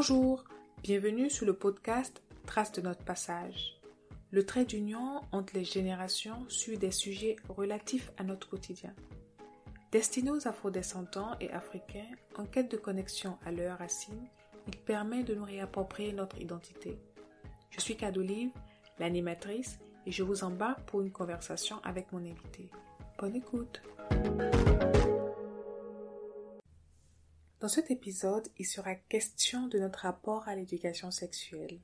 Bonjour, bienvenue sur le podcast Trace de notre passage. Le trait d'union entre les générations sur des sujets relatifs à notre quotidien. Destiné aux afrodescendants et africains en quête de connexion à leurs racines, il permet de nous réapproprier notre identité. Je suis Cadolive, l'animatrice, et je vous embarque pour une conversation avec mon invité. Bonne écoute! Dans cet épisode, il sera question de notre rapport à l'éducation sexuelle.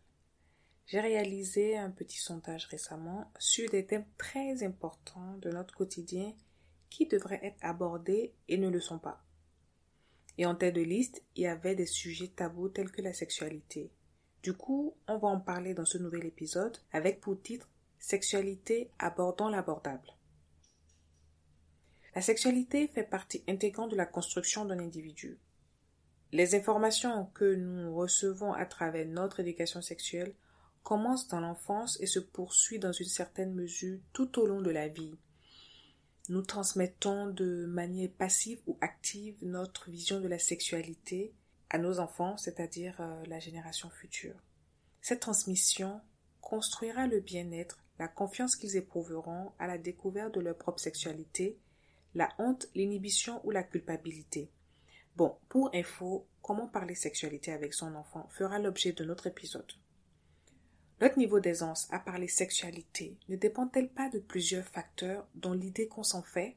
J'ai réalisé un petit sondage récemment sur des thèmes très importants de notre quotidien qui devraient être abordés et ne le sont pas. Et en tête de liste, il y avait des sujets tabous tels que la sexualité. Du coup, on va en parler dans ce nouvel épisode avec pour titre Sexualité abordant l'abordable. La sexualité fait partie intégrante de la construction d'un individu. Les informations que nous recevons à travers notre éducation sexuelle commencent dans l'enfance et se poursuivent dans une certaine mesure tout au long de la vie. Nous transmettons de manière passive ou active notre vision de la sexualité à nos enfants, c'est-à-dire euh, la génération future. Cette transmission construira le bien-être, la confiance qu'ils éprouveront à la découverte de leur propre sexualité, la honte, l'inhibition ou la culpabilité. Bon, pour info, comment parler sexualité avec son enfant fera l'objet de notre épisode. Notre niveau d'aisance à parler sexualité ne dépend-elle pas de plusieurs facteurs dont l'idée qu'on s'en fait?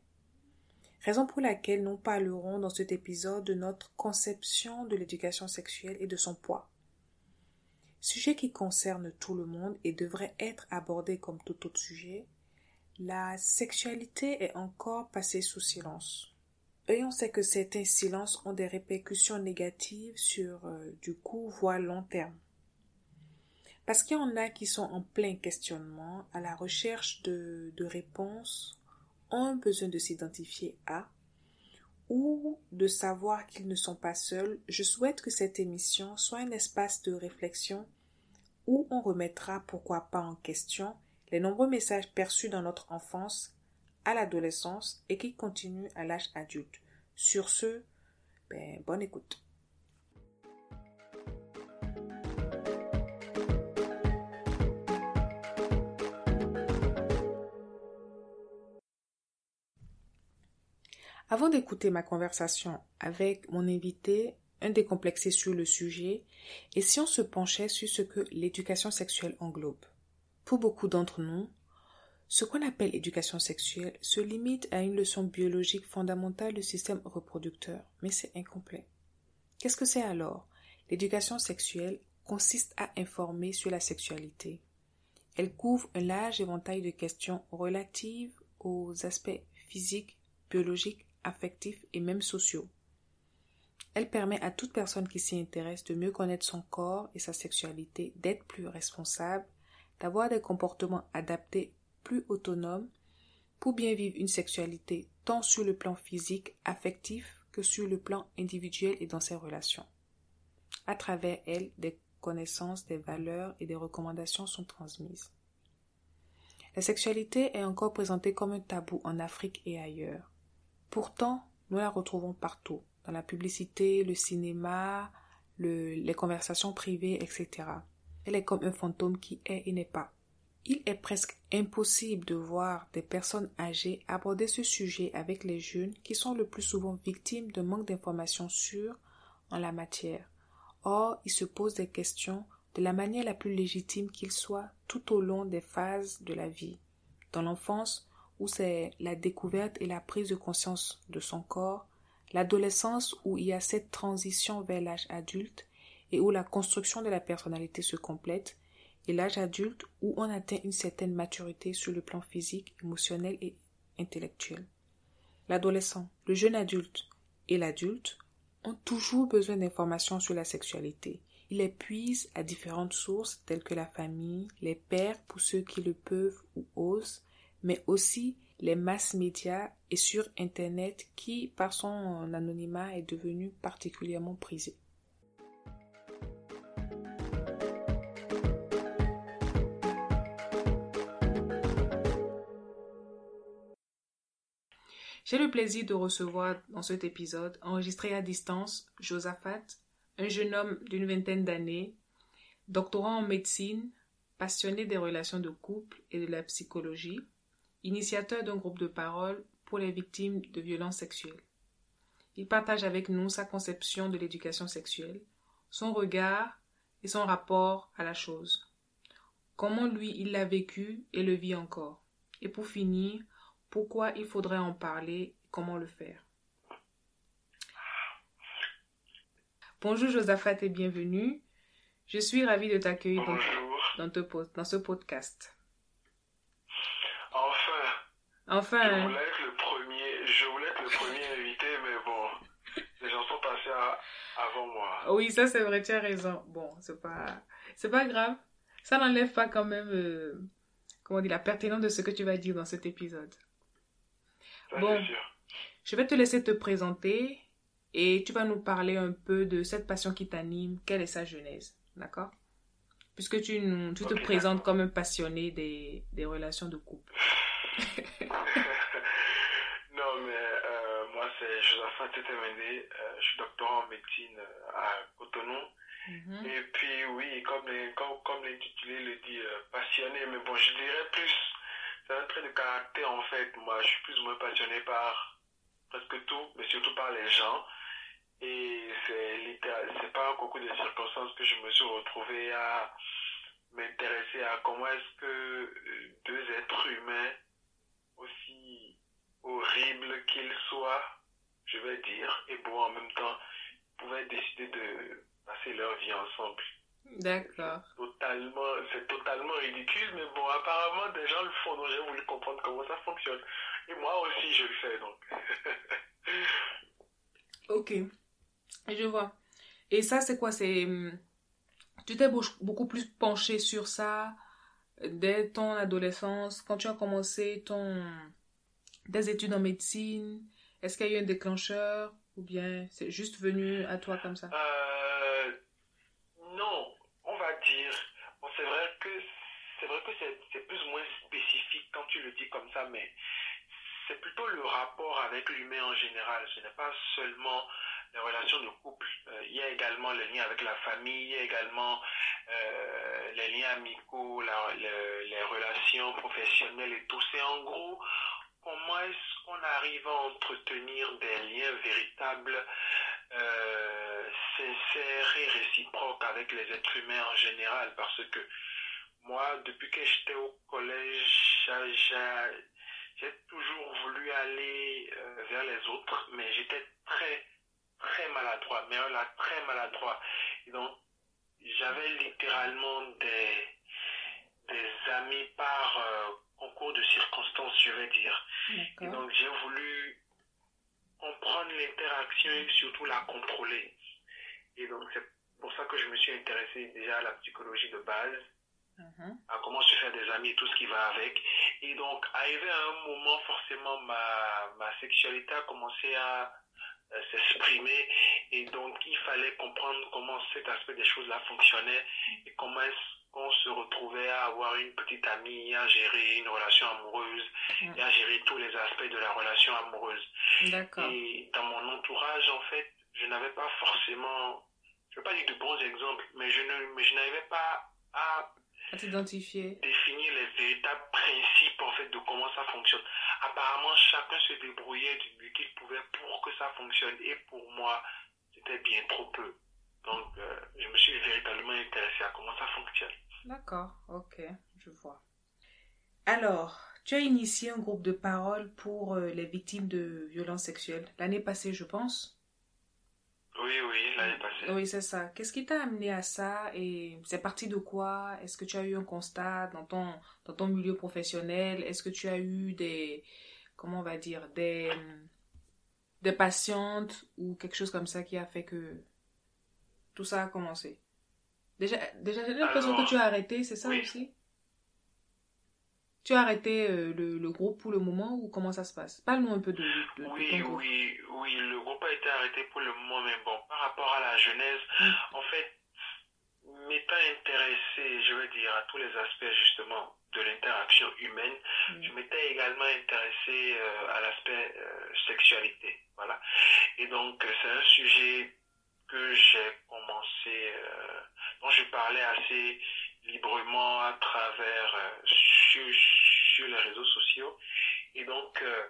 Raison pour laquelle nous parlerons dans cet épisode de notre conception de l'éducation sexuelle et de son poids. Sujet qui concerne tout le monde et devrait être abordé comme tout autre sujet, la sexualité est encore passée sous silence. Et on sait que certains silences ont des répercussions négatives sur euh, du coup voire long terme. Parce qu'il y en a qui sont en plein questionnement, à la recherche de, de réponses, ont besoin de s'identifier à ou de savoir qu'ils ne sont pas seuls, je souhaite que cette émission soit un espace de réflexion où on remettra pourquoi pas en question les nombreux messages perçus dans notre enfance à l'adolescence et qui continue à l'âge adulte. Sur ce, ben, bonne écoute. Avant d'écouter ma conversation avec mon invité, un décomplexé sur le sujet, et si on se penchait sur ce que l'éducation sexuelle englobe. Pour beaucoup d'entre nous, ce qu'on appelle éducation sexuelle se limite à une leçon biologique fondamentale du système reproducteur, mais c'est incomplet. Qu'est-ce que c'est alors? L'éducation sexuelle consiste à informer sur la sexualité. Elle couvre un large éventail de questions relatives aux aspects physiques, biologiques, affectifs et même sociaux. Elle permet à toute personne qui s'y intéresse de mieux connaître son corps et sa sexualité, d'être plus responsable, d'avoir des comportements adaptés plus autonome pour bien vivre une sexualité tant sur le plan physique, affectif que sur le plan individuel et dans ses relations. À travers elle, des connaissances, des valeurs et des recommandations sont transmises. La sexualité est encore présentée comme un tabou en Afrique et ailleurs. Pourtant, nous la retrouvons partout, dans la publicité, le cinéma, les conversations privées, etc. Elle est comme un fantôme qui est et n'est pas. Il est presque impossible de voir des personnes âgées aborder ce sujet avec les jeunes qui sont le plus souvent victimes de manque d'informations sûres en la matière. Or, ils se posent des questions de la manière la plus légitime qu'il soit tout au long des phases de la vie. Dans l'enfance, où c'est la découverte et la prise de conscience de son corps, l'adolescence où il y a cette transition vers l'âge adulte et où la construction de la personnalité se complète, l'âge adulte où on atteint une certaine maturité sur le plan physique, émotionnel et intellectuel. L'adolescent, le jeune adulte et l'adulte ont toujours besoin d'informations sur la sexualité. Ils les puisent à différentes sources telles que la famille, les pères pour ceux qui le peuvent ou osent, mais aussi les masses médias et sur Internet qui, par son anonymat, est devenu particulièrement prisé. J'ai le plaisir de recevoir dans cet épisode, enregistré à distance, Josaphat, un jeune homme d'une vingtaine d'années, doctorant en médecine, passionné des relations de couple et de la psychologie, initiateur d'un groupe de parole pour les victimes de violences sexuelles. Il partage avec nous sa conception de l'éducation sexuelle, son regard et son rapport à la chose. Comment lui il l'a vécu et le vit encore. Et pour finir, pourquoi il faudrait en parler et comment le faire. Bonjour Josaphat et bienvenue. Je suis ravie de t'accueillir dans, dans, ce podcast. Enfin. Enfin. Je voulais être le premier, je voulais être le premier invité, mais bon, les gens sont passés avant moi. Oui, ça c'est vrai, tu as raison. Bon, c'est pas, c'est pas grave. Ça n'enlève pas quand même, euh, comment dire, la pertinence de ce que tu vas dire dans cet épisode. Bon, je vais te laisser te présenter et tu vas nous parler un peu de cette passion qui t'anime, quelle est sa genèse, d'accord? Puisque tu, nous, tu te présentes comme un passionné des, des relations de couple. non, mais euh, moi c'est Josaphat Tetemende, euh, je suis doctorant en médecine euh, à Cotonou. Mhm. Et puis oui, comme, comme, comme l'intitulé le dit, passionné, mais bon, je dirais plus, c'est un trait de caractère en fait. Moi, je suis plus ou moins passionné par presque tout, mais surtout par les gens. Et c'est c'est pas un concours de circonstances que je me suis retrouvé à m'intéresser à comment est-ce que euh, deux êtres humains, aussi horribles qu'ils soient, je vais dire, et bon en même temps, pouvaient décider de passer leur vie ensemble. D'accord. Totalement, c'est totalement ridicule, mais bon, apparemment, des gens le font, donc j'ai voulu comprendre comment ça fonctionne. Et moi aussi, je le fais, donc. ok. Je vois. Et ça, c'est quoi? C'est hum, tu t'es beaucoup plus penché sur ça dès ton adolescence, quand tu as commencé ton des études en médecine? Est-ce qu'il y a eu un déclencheur? Ou bien c'est juste venu à toi comme ça? Euh, Non, on va dire. Bon, c'est vrai que c'est vrai que c'est plus ou moins spécifique quand tu le dis comme ça, mais c'est plutôt le rapport avec l'humain en général. Ce n'est pas seulement les relations de couple. Euh, il y a également les liens avec la famille, il y a également euh, les liens amicaux, les relations professionnelles et tout. C'est en gros comment est-ce qu'on arrive à entretenir des liens véritables, euh, sincères et réciproques avec les êtres humains en général. Parce que moi, depuis que j'étais au collège, j'ai toujours voulu aller vers les autres, mais j'étais très très maladroit, mais là, très maladroit. Et donc, j'avais littéralement des, des amis par euh, concours de circonstances, je vais dire. Et donc, j'ai voulu comprendre l'interaction et surtout la contrôler. Et donc, c'est pour ça que je me suis intéressé déjà à la psychologie de base, mhm. à comment se faire des amis et tout ce qui va avec. Et donc, arrivé à un moment, forcément, ma, ma sexualité a commencé à euh, s'exprimer et donc il fallait comprendre comment cet aspect des choses-là fonctionnait et comment est-ce qu'on se retrouvait à avoir une petite amie, à gérer une relation amoureuse et à gérer tous les aspects de la relation amoureuse. Et dans mon entourage, en fait, je n'avais pas forcément, je ne veux pas dire de bons exemples, mais je n'avais pas à à t'identifier. Définir les véritables principes en fait de comment ça fonctionne. Apparemment, chacun se débrouillait du mieux qu'il pouvait pour que ça fonctionne. Et pour moi, c'était bien trop peu. Donc, euh, je me suis véritablement intéressé à comment ça fonctionne. D'accord, ok, je vois. Alors, tu as initié un groupe de parole pour euh, les victimes de violences sexuelles l'année passée, je pense. Oui, oui, l'année passée. Oui, c'est ça. Qu'est-ce qui t'a amené à ça et c'est parti de quoi? Est-ce que tu as eu un constat dans ton, dans ton milieu professionnel? Est-ce que tu as eu des, comment on va dire, des, des patientes ou quelque chose comme ça qui a fait que tout ça a commencé? Déjà, déjà j'ai l'impression que tu as arrêté, c'est ça aussi? Tu as arrêté euh, le, le, groupe pour le moment ou comment ça se passe? Parle-nous un peu de, de, oui, Oui, oui, le groupe a été arrêté pour le moment, mais bon, par rapport à la genèse, mm. en fait, m'étant intéressé, je veux dire, à tous les aspects justement de l'interaction humaine, mm. je m'étais également intéressé euh, à l'aspect euh, sexualité. Voilà. Et donc, c'est un sujet que j'ai commencé, euh, dont je parlais assez librement à travers euh, sur, les réseaux sociaux. Et donc, euh,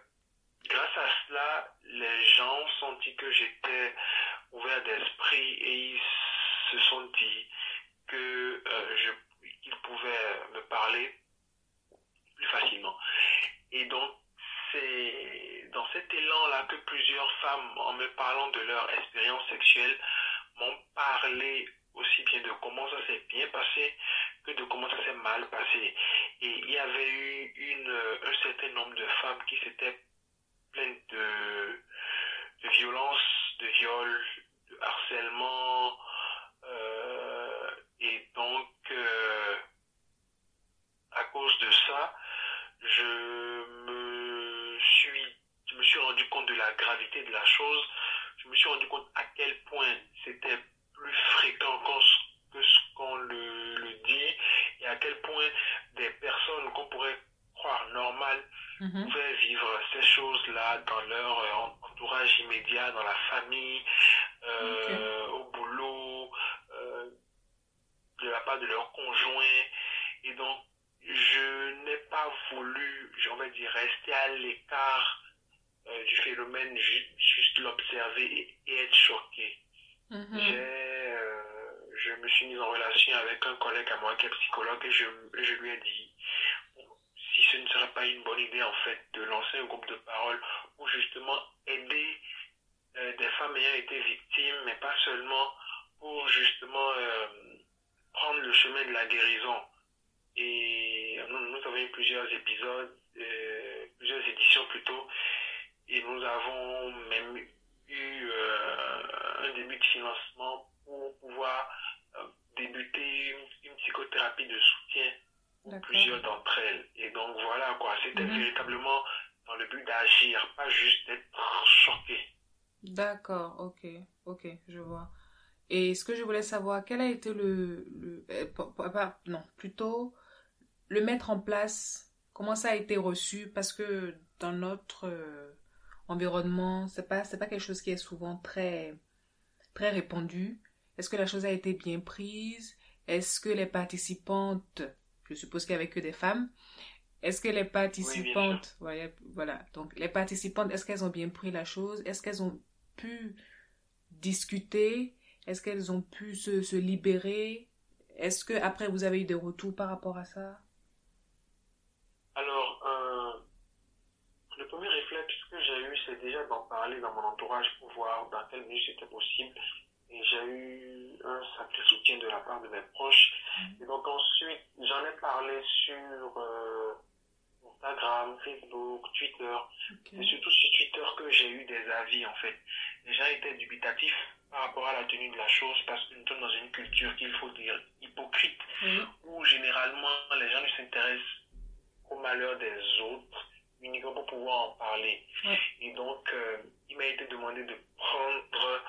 grâce à cela, les gens ont senti que j'étais ouvert d'esprit et ils se sont dit que je qu'ils pouvaient me parler plus facilement. Et donc, c'est dans cet élan-là que plusieurs femmes, en me parlant de leur expérience sexuelle, m'ont parlé aussi bien de comment ça s'est bien passé que de comment ça s'est mal passé. Et il y avait eu une, un certain nombre de femmes qui s'étaient pleines de, de violence, de viol, de harcèlement. Euh, et donc, euh, à cause de ça, je me suis, je me suis rendu compte de la gravité de la chose. Je me suis rendu compte à quel point c'était plus fréquent que ce qu'on le, le, dit et à quel point des personnes qu'on pourrait croire normales Mhm. pouvaient vivre ces choses-là dans leur euh, entourage immédiat, dans la famille, euh, au boulot, euh, de la part de leur conjoint. Et donc, je n'ai pas voulu, on va dire, rester à l'écart euh, du phénomène, ju- juste l'observer et, et être choqué. Mhm. J'ai, euh, je me suis mis en relation avec un collègue à moi qui est psychologue et je, lui ai dit si ce ne serait pas une bonne idée en fait de lancer un groupe de parole pour justement aider euh, des femmes ayant été victimes, mais pas seulement pour justement euh, prendre le chemin de la guérison. Et nous, avons eu plusieurs épisodes, plusieurs éditions plutôt, et nous avons même eu un début de financement pour pouvoir euh, débuter une, une psychothérapie de soutien pour plusieurs d'entre elles. Et donc voilà quoi, c'était Mhm. véritablement dans le but d'agir, pas juste d'être choqué. D'accord, ok, ok, je vois. Et ce que je voulais savoir, quel a été le, euh, pas- non, plutôt le mettre en place, comment ça a été reçu, parce que dans notre euh, environnement, c'est pas, c'est pas quelque chose qui est souvent très, très répandu. Est-ce que la chose a été bien prise? Est-ce que les participantes, je suppose qu'il n'y avait que des femmes, est-ce que les participantes, voilà, voilà, donc les participantes, est-ce qu'elles ont bien pris la chose? Est-ce qu'elles ont pu discuter? Est-ce qu'elles ont pu se, se libérer? Est-ce que après vous avez eu des retours par rapport à ça? Alors, euh, le premier réflexe que j'ai eu, c'est déjà d'en parler dans mon entourage pour voir dans quelle mesure c'était possible. Et j'ai eu un sacré soutien de la part de mes proches. Et donc ensuite, j'en ai parlé sur euh, Instagram, Facebook, Twitter. Ok. C'est surtout sur Twitter que j'ai eu des avis en fait. Les gens étaient dubitatifs par rapport à la tenue de la chose parce que nous sommes dans une culture qu'il faut dire hypocrite Oui. où généralement les gens ne s'intéressent au malheur des autres uniquement pour pouvoir en parler. Ouais. Et donc, euh, il m'a été demandé de prendre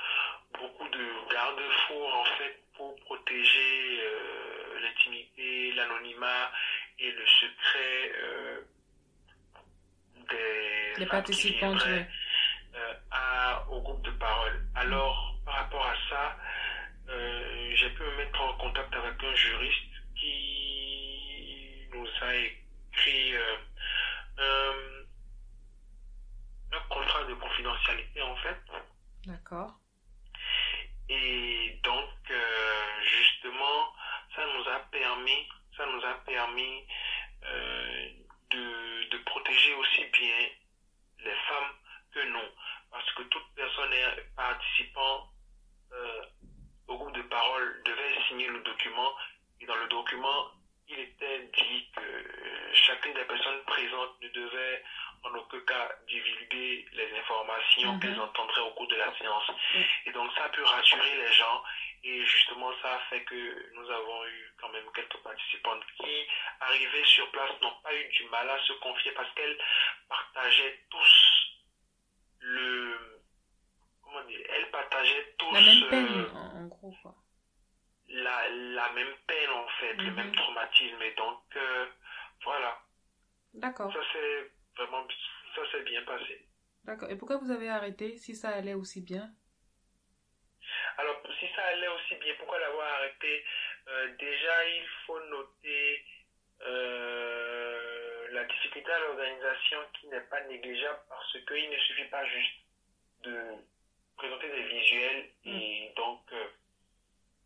beaucoup de garde-fous en fait pour protéger euh, l'intimité, l'anonymat et le secret euh, des Les femmes qui participantes, viendraient, à, au groupe de parole. Alors, par rapport à ça, j'ai pu me mettre en contact avec un juriste qui nous a écrit euh, un, un contrat de confidentialité en fait. D'accord. Et donc, euh, justement, ça nous a permis, ça nous a permis euh, de, de protéger aussi bien les femmes que nous. Parce que toute personne est participant euh, au groupe de parole devait signer le document. Et dans le document, il était dit que euh, chacune des personnes présentes ne devait en aucun cas divulguer les informations Mhm. qu'elles entendraient au cours de la séance. Oui. Et donc ça a pu rassurer les gens et justement ça a fait que nous avons eu quand même quelques participantes qui, arrivées sur place, n'ont pas eu du mal à se confier parce qu'elles partageaient tous le... Comment dire Elles partageaient tous La même euh, peine, en, en gros, quoi. la, la même peine en fait, le Mhm. même traumatisme. Et donc euh, voilà, D'accord. ça s'est vraiment ça s'est bien passé. D'accord. Et pourquoi vous avez si ça allait aussi bien? Alors allait aussi bien, pourquoi l'avoir arrêté euh, Déjà, il faut noter euh, la difficulté à l'organisation qui n'est pas négligeable parce qu'il ne suffit pas juste de présenter des visuels et donc euh,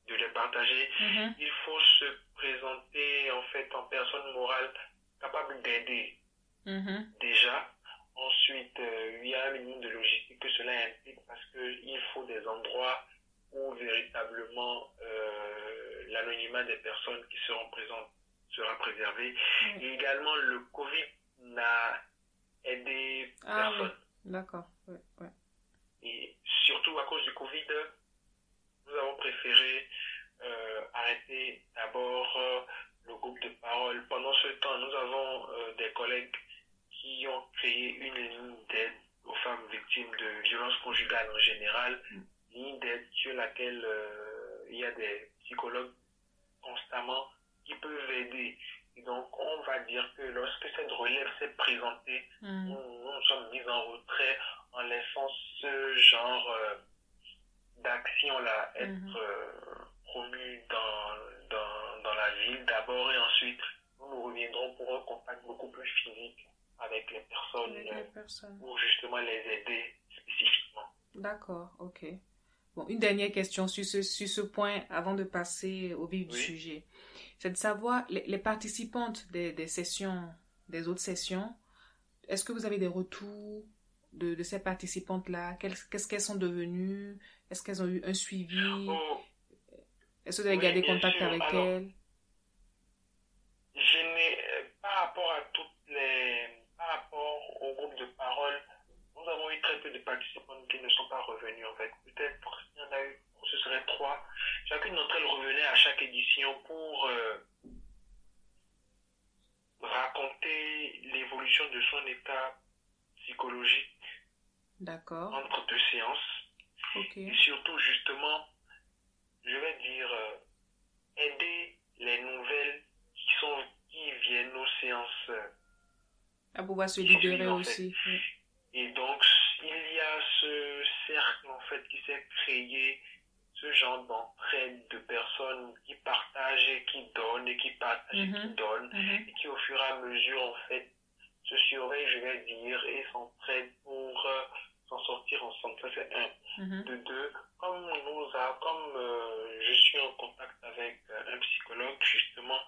de les partager. Mhm. Il faut se présenter en fait en personne morale capable d'aider Mhm. déjà. Ensuite, euh, il y a un minimum de logistique que cela implique parce qu'il faut des endroits où véritablement euh, l'anonymat des personnes qui seront présentes sera préservé. Oui. Et également, le Covid n'a aidé Ah oui. personne. D'accord. Ouais, ouais. Et surtout à cause du Covid, nous avons préféré euh, arrêter d'abord euh, le groupe de parole. Pendant ce temps, nous avons euh, des collègues qui ont créé une ligne d'aide aux femmes victimes de violences conjugales en général, ligne d'aide sur laquelle euh, il y a des psychologues constamment qui peuvent aider. Et donc, on va dire que lorsque cette relève s'est présentée, Mhm. nous, nous sommes mis en retrait en laissant ce genre euh, d'action-là être Mhm. euh, promu dans, dans, dans la ville d'abord et ensuite nous nous reviendrons pour un contact beaucoup plus physique avec les personnes Avec les personnes. pour justement les aider spécifiquement. D'accord, ok. Bon, une dernière question sur ce, sur ce point avant de passer au vif du sujet. C'est de savoir, les, les participantes des, des sessions, des autres sessions, est-ce que vous avez des retours de, de ces participantes-là? Qu'est-ce qu'elles sont devenues? Est-ce qu'elles ont eu un suivi? Oh, Est-ce que vous avez oui, gardé contact sûr. avec Alors, elles je n'ai, euh, par rapport à toutes les, par rapport au groupe de parole, nous avons eu très peu de participants qui ne sont pas revenus en fait. Peut-être il y en a eu, ce serait trois. Chacune d'entre elles revenait à chaque édition pour euh, raconter l'évolution de son état psychologique entre deux séances et surtout justement, je vais dire, euh, aider les nouvelles qui sont qui viennent aux séances. euh, À pouvoir se libérer aussi. oui. Et donc, il y a ce cercle, en fait, qui s'est créé, ce genre d'entraide de personnes qui partagent et qui donnent, et qui partagent et qui Mhm. donnent, Mhm. et qui, au fur et à mesure, en fait, se surveillent, je vais dire, et s'entraident pour euh, s'en sortir ensemble. Ça, c'est un. Mhm. De deux, comme nous a, comme euh, je suis en contact avec euh, un psychologue, justement,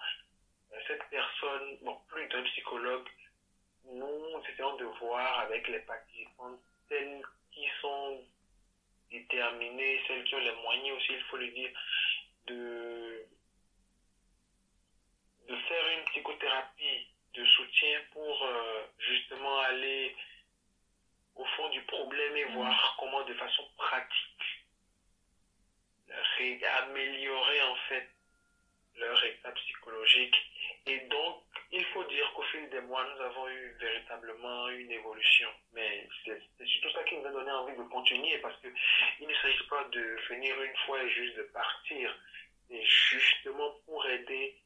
cette personne, bon, plus d'un psychologue, nous essayons de voir avec les participants celles qui sont déterminées, celles qui ont les moyens aussi, il faut le dire, de, de faire une psychothérapie de soutien pour euh, justement aller au fond du problème et Mhm. voir comment de façon pratique améliorer en fait leur état psychologique. Et donc, mois, nous avons eu véritablement une évolution. Mais c'est c'est surtout ça qui nous a donné envie de continuer parce que il ne s'agit pas de venir une fois et juste de partir. Mais justement pour aider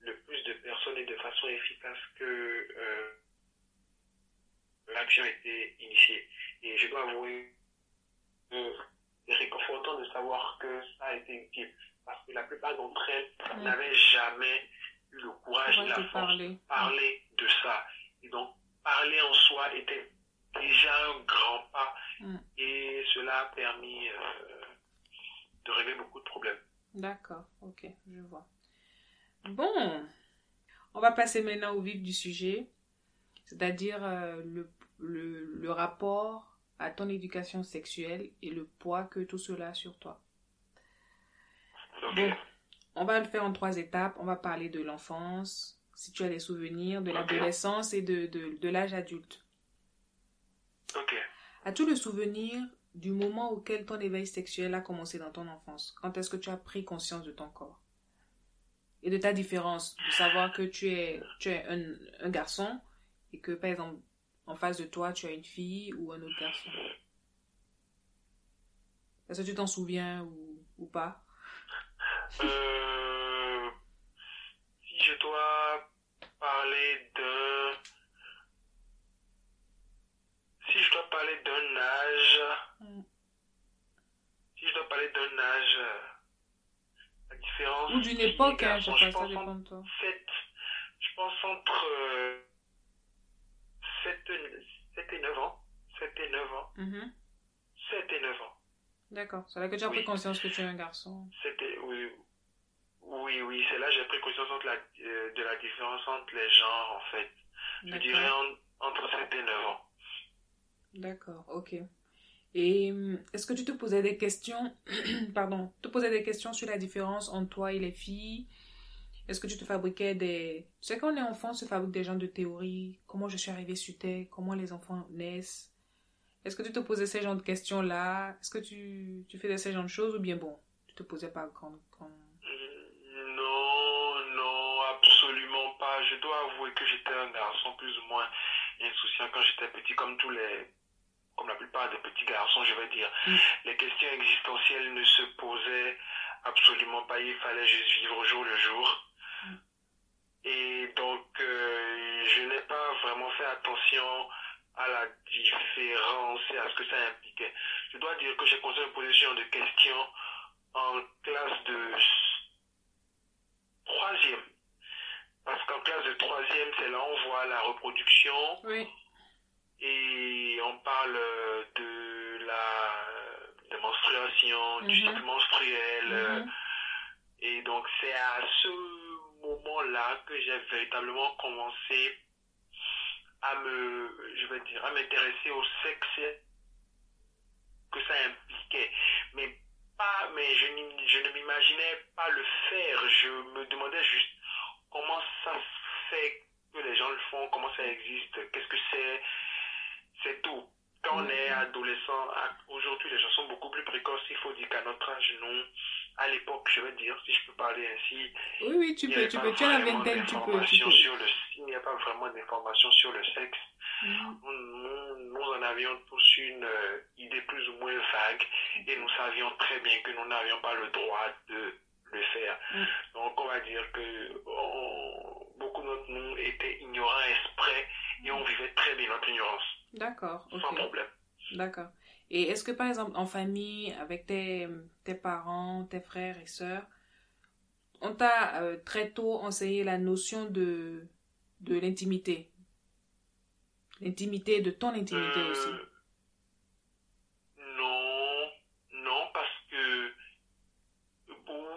le plus de personnes et de façon efficace que euh, l'action a été initiée. Et je dois avouer que c'est réconfortant de savoir que ça a été utile. Parce que la plupart d'entre elles n'avaient jamais eu le courage et la force parler. de parler de ça. Et donc, parler en soi était déjà un grand pas. Mm. Et cela a permis euh, de régler beaucoup de problèmes. D'accord, ok, je vois. Bon, on va passer maintenant au vif du sujet, c'est-à-dire euh, le, le, le rapport à ton éducation sexuelle et le poids que tout cela a sur toi. Donc, Bon, on va le faire en trois étapes. On va parler de l'enfance, si tu as des souvenirs, de l'adolescence et de, de, de l'âge adulte. ok. As-tu le souvenir du moment auquel ton éveil sexuel a commencé dans ton enfance? Quand est-ce que tu as pris conscience de ton corps? Et de ta différence, de savoir que tu es, tu es un, un garçon et que, par exemple, en face de toi, tu as une fille ou un autre garçon. Est-ce que tu t'en souviens ou, ou pas? Euh, si je dois parler de... Si je dois parler d'un âge... Mm. Si je dois parler d'un âge... euh, différence. Ou d'une époque, hein, je, je ça pense dépend de toi. 7, je pense entre euh, 7, 7 et 9 ans. 7 et 9 ans. Mhm. 7 et 9 ans. D'accord. C'est là que tu as Oui. pris conscience que tu es un garçon. C'était, oui, oui, oui, c'est là que j'ai pris conscience entre la, euh, de la différence entre les genres, en fait. Je dirais en- entre 7 et 9 ans. D'accord, ok. Et hum, est-ce que tu te posais des questions, pardon, te posais des questions sur la différence entre toi et les filles? Est-ce que tu te fabriquais des... Tu sais, quand on est enfant, on se fabrique des genres de théories. Comment je suis arrivée sur Terre? Comment les enfants naissent? Est-ce que tu te posais ces genres de questions-là? Est-ce que tu, tu faisais ces genres de choses ou bien bon, tu te posais pas quand... quand... Non, non, absolument pas. Je dois avouer que j'étais un garçon plus ou moins insouciant quand j'étais petit, comme tous les, comme la plupart des petits garçons, je vais dire. Les questions existentielles ne se posaient absolument pas. Il fallait juste vivre au jour le jour. Et donc, euh, je n'ai pas vraiment fait attention à la différence et à ce que ça impliquait. Je dois dire que j'ai poser ce genre de questions en classe de troisième. Parce qu'en classe de troisième, c'est là où on voit la reproduction Oui. et on parle de la de menstruation, du Mhm. cycle menstruel. Mhm. Et donc c'est à ce moment-là que j'ai véritablement commencé à me, je vais dire, à m'intéresser au sexe que ça impliquait. Mais pas, mais je, je ne m'imaginais pas le faire. Je me demandais juste comment ça se fait que les gens le font, comment ça existe, qu'est-ce que c'est, c'est tout. Quand on est adolescent, aujourd'hui les gens sont beaucoup plus précoces. Il faut dire qu'à notre âge, non. À l'époque, je vais dire, si je peux parler ainsi, Oui, oui, tu il n'y peux, avait tu pas peux. Tu as la vraiment vingtaine, tu peux, tu d'informations peux. sur le, il n'y a pas vraiment d'informations sur le sexe. Mhm. Nous, nous- nous en avions tous une euh, idée plus ou moins vague et nous savions très bien que nous n'avions pas le droit de le faire. Mm. Donc on va dire que on- beaucoup d'entre nous étaient ignorants exprès et on vivait très bien notre ignorance, D'accord, sans problème. D'accord. Et est-ce que par exemple en famille, avec tes, tes parents, tes frères et sœurs, on t'a euh, très tôt enseigné la notion de, de l'intimité? L'intimité, de ton intimité Euh, aussi. Non, non, parce que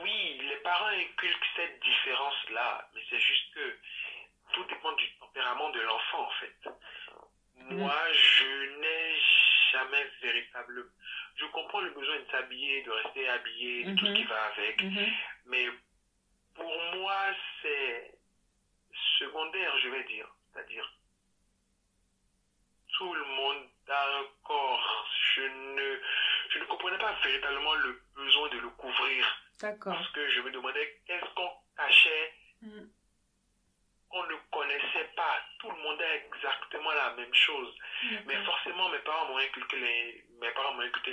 oui, les parents inculquent cette différence-là, mais c'est juste que tout dépend du tempérament de l'enfant, en fait. Moi, je n'ai jamais véritablement... Je comprends le besoin de s'habiller, de rester habillé, tout ce Mhm. qui va avec, Mhm. mais pour moi, c'est secondaire, je vais dire. C'est-à-dire, tout le monde a un corps. Je ne, je ne comprenais pas véritablement le besoin de le couvrir. D'accord. Parce que je me demandais qu'est-ce qu'on cachait, Mhm. qu'on ne connaissait pas? Tout le monde a exactement la même chose. Mais forcément, mes parents m'ont inculqué les, mes parents m'ont inculqué,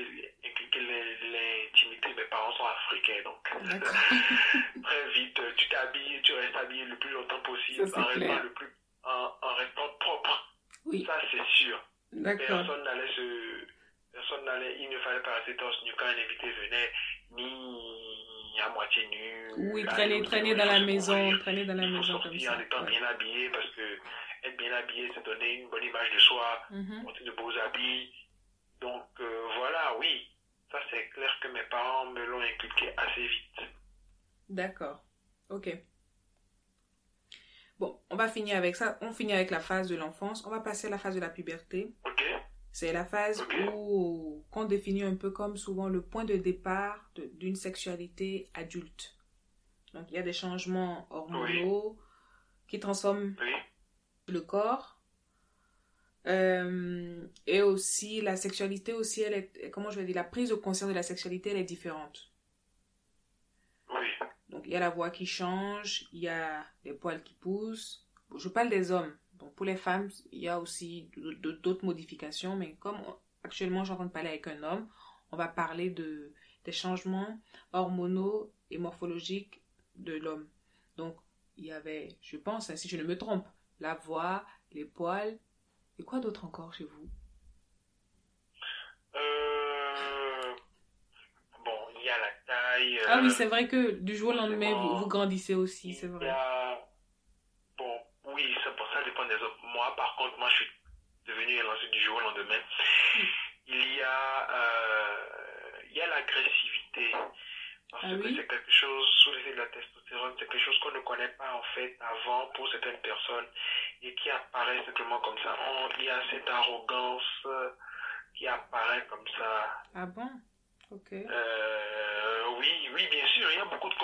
l'intimité. Mes parents sont africains, donc très vite, tu t'habilles, tu restes habillé le plus longtemps possible, Ça, en restant le plus, en, en restant propre. Oui, Ça, c'est sûr. Personne n'allait se, personne n'allait, il ne fallait pas rester torse nu quand un invité venait, ni à moitié nu. Oui, traîner, traîner bureau, dans la maison, traîner dans la maison comme ça. en étant Ouais. bien habillé parce que être bien habillé, c'est donner une bonne image de soi, Mhm. porter de beaux habits. Donc euh, voilà, oui, ça c'est clair que mes parents me l'ont inculqué assez vite. D'accord. Ok. Bon, on va finir avec ça. On finit avec la phase de l'enfance. On va passer à la phase de la puberté. Ok C'est la phase où qu'on définit un peu comme souvent le point de départ d'une sexualité adulte. Donc il y a des changements hormonaux qui transforment Oui, le corps. Euh, et aussi la sexualité aussi elle est comment je vais dire la prise de conscience de la sexualité elle est différente. oui, Donc, il y a la voix qui change, il y a les poils qui poussent. Je parle des hommes. Donc, pour les femmes, il y a aussi d'autres modifications, mais comme actuellement, j'entends de parler avec un homme, on va parler de, des changements hormonaux et morphologiques de l'homme. Donc, il y avait, je pense, hein, si je ne me trompe, la voix, les poils, et quoi d'autre encore chez vous? Euh, bon, il y a la taille, ah oui, c'est vrai que du jour au lendemain, vous, vous grandissez aussi, c'est vrai. Bon, oui, ça, ça dépend des autres. Moi, par contre, moi, je suis devenu élancé du jour au lendemain. Il y a, euh, il y a l'agressivité. Parce ah que c'est quelque chose, sous l'effet de la testostérone, c'est quelque chose qu'on ne connaît pas en fait avant pour certaines personnes et qui apparaît simplement comme ça. il y a cette arrogance euh, qui apparaît comme ça. Ah bon? Ok. Euh, oui, oui, bien sûr, il y a beaucoup de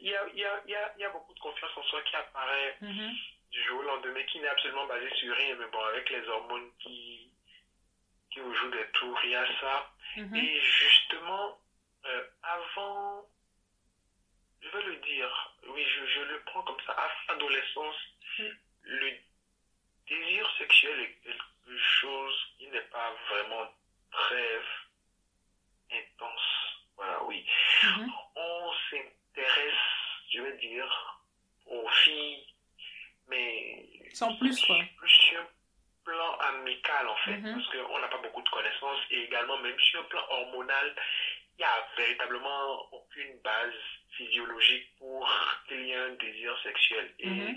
il y a, il y a, il y a, beaucoup de confiance en soi qui apparaît mm-hmm. du jour au lendemain, qui n'est absolument basé sur rien, mais bon, avec les hormones qui, qui vous jouent des tours, il y a ça. Mm-hmm. Et justement, avant, je vais le dire, oui, je, je le prends comme ça, à l'adolescence, mm. le désir sexuel est quelque chose qui n'est pas vraiment très intense. Voilà, oui. Mm-hmm. On s'intéresse, je vais dire, aux filles, mais. Sans plus, quoi. Plus sur un plan amical, en fait, mm-hmm. parce qu'on n'a pas beaucoup de connaissances, et également, même sur un plan hormonal, il n'y a véritablement aucune base physiologique pour qu'il y ait un désir sexuel. Et mhm.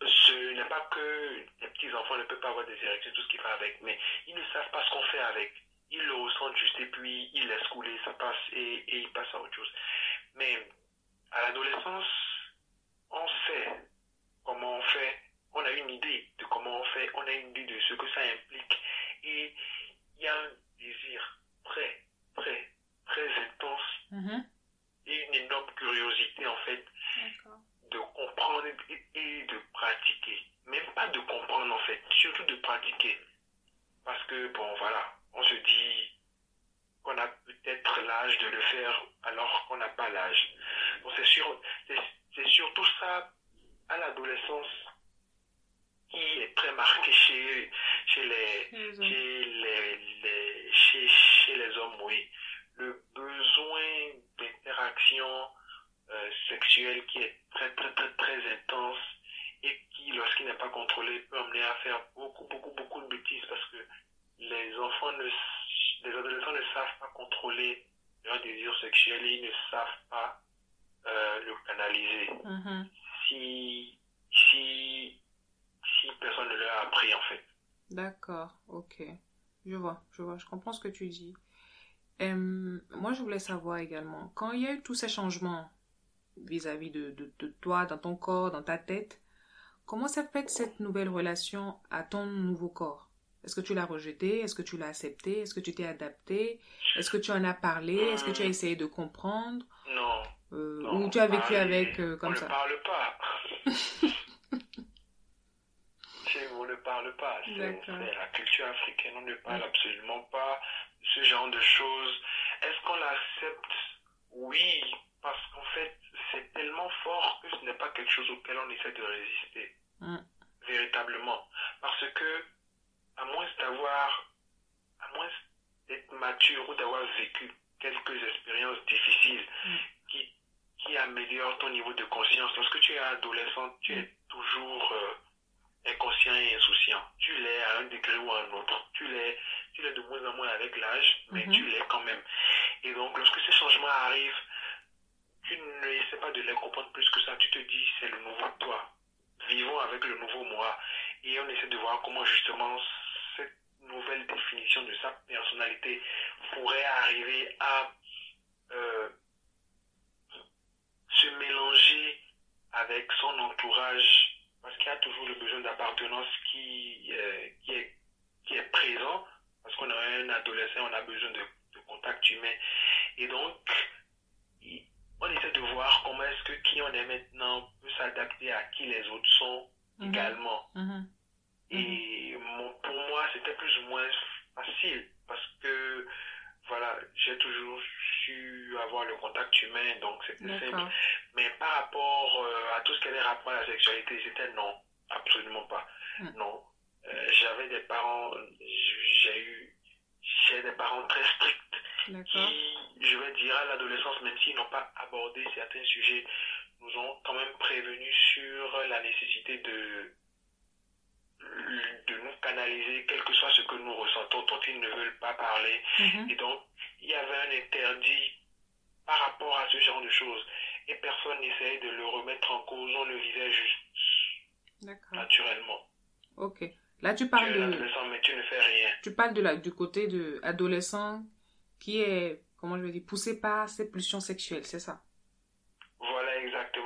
ce n'est pas que les petits-enfants ne peuvent pas avoir des érections, tout ce qui va avec, mais ils ne savent pas ce qu'on fait avec. Ils le ressentent juste et puis ils laissent couler, ça passe et, et ils passent à autre chose. Mais à l'adolescence, on sait comment on fait, on a une idée de comment on fait, on a une idée de ce que ça implique. Et il y a un désir très, très, très intense mm-hmm. et une énorme curiosité en fait de comprendre et, de pratiquer. Même pas de comprendre en fait, surtout de pratiquer. Parce que bon voilà, on se dit qu'on a peut-être l'âge de le faire alors qu'on n'a pas l'âge. Donc c'est sûr, c'est surtout ça à l'adolescence qui est très marqué chez, chez les, chez les, chez, chez les hommes, oui le besoin d'interaction euh, sexuelle qui est très, très, très, très intense et qui, lorsqu'il n'est pas contrôlé, peut amener à faire beaucoup, beaucoup, beaucoup de bêtises parce que les enfants ne, les adolescents ne savent pas contrôler leur désir sexuel et ils ne savent pas euh, le canaliser. Mm-hmm. Si, si, si personne ne leur a appris, en fait. D'accord, ok. Je vois, je vois, je comprends ce que tu dis. Euh, moi, je voulais savoir également, quand il y a eu tous ces changements vis-à-vis de, de, toi, dans ton corps, dans ta tête, comment s'est faite cette nouvelle relation à ton nouveau corps? Est-ce que tu l'as rejeté? Est-ce que tu l'as accepté? Est-ce que tu t'es adapté? Est-ce que tu en as parlé? Est-ce que tu as essayé de comprendre? Non. Euh, ou tu as vécu avec euh, comme ça On ne parle pas. on ne parle pas. C'est la culture africaine, on ne parle absolument pas ce genre de choses. Est-ce qu'on l'accepte Oui, parce qu'en fait, c'est tellement fort que ce n'est pas quelque chose auquel on essaie de résister. Mm. Véritablement. Parce que, à moins d'avoir, à moins d'être mature ou d'avoir vécu quelques expériences difficiles mm. qui, qui améliorent ton niveau de conscience, lorsque tu es adolescent, tu es toujours euh, inconscient et insouciant. Tu l'es à un degré ou à un autre. Tu l'es tu l'es de moins en moins avec l'âge, mais mhm. tu l'es quand même. Et donc, lorsque ces changements arrivent, tu n'essaies pas de les comprendre plus que ça. Tu te dis, c'est le nouveau toi. Vivons avec le nouveau moi. Et on essaie de voir comment justement cette nouvelle définition de sa personnalité pourrait arriver à euh, se mélanger avec son entourage. Parce qu'il y a toujours le besoin d'appartenance qui, euh, qui, est, qui est présent parce qu'on a un adolescent, on a besoin de, contact humain. Et donc, on essaie de voir comment est-ce que qui on est maintenant peut s'adapter à qui les autres sont mhm. également. Mhm. Et pour moi, c'était plus ou moins facile parce que, voilà, j'ai toujours su avoir le contact humain, donc c'était simple. Mais par rapport euh, à tout ce qui avait rapport à la sexualité, c'était non, absolument pas. Mm. Non. Euh, j'avais des parents, j'ai eu j'ai des parents très stricts qui, je vais dire, à l'adolescence, même s'ils n'ont pas abordé certains sujets, nous ont quand même prévenus sur la nécessité de, de nous canaliser, quel que soit ce que nous ressentons, dont ils ne veulent pas parler. Mm-hmm. Et donc, il y avait un interdit par rapport à ce genre de choses. Et personne n'essaye de le remettre en cause, on le vivait juste naturellement. Ok. Là, tu parles tu es de... mais tu ne fais rien. Tu parles de la, du côté de adolescent qui est, comment je vais dire, poussé par ses pulsions sexuelles, c'est ça? Voilà,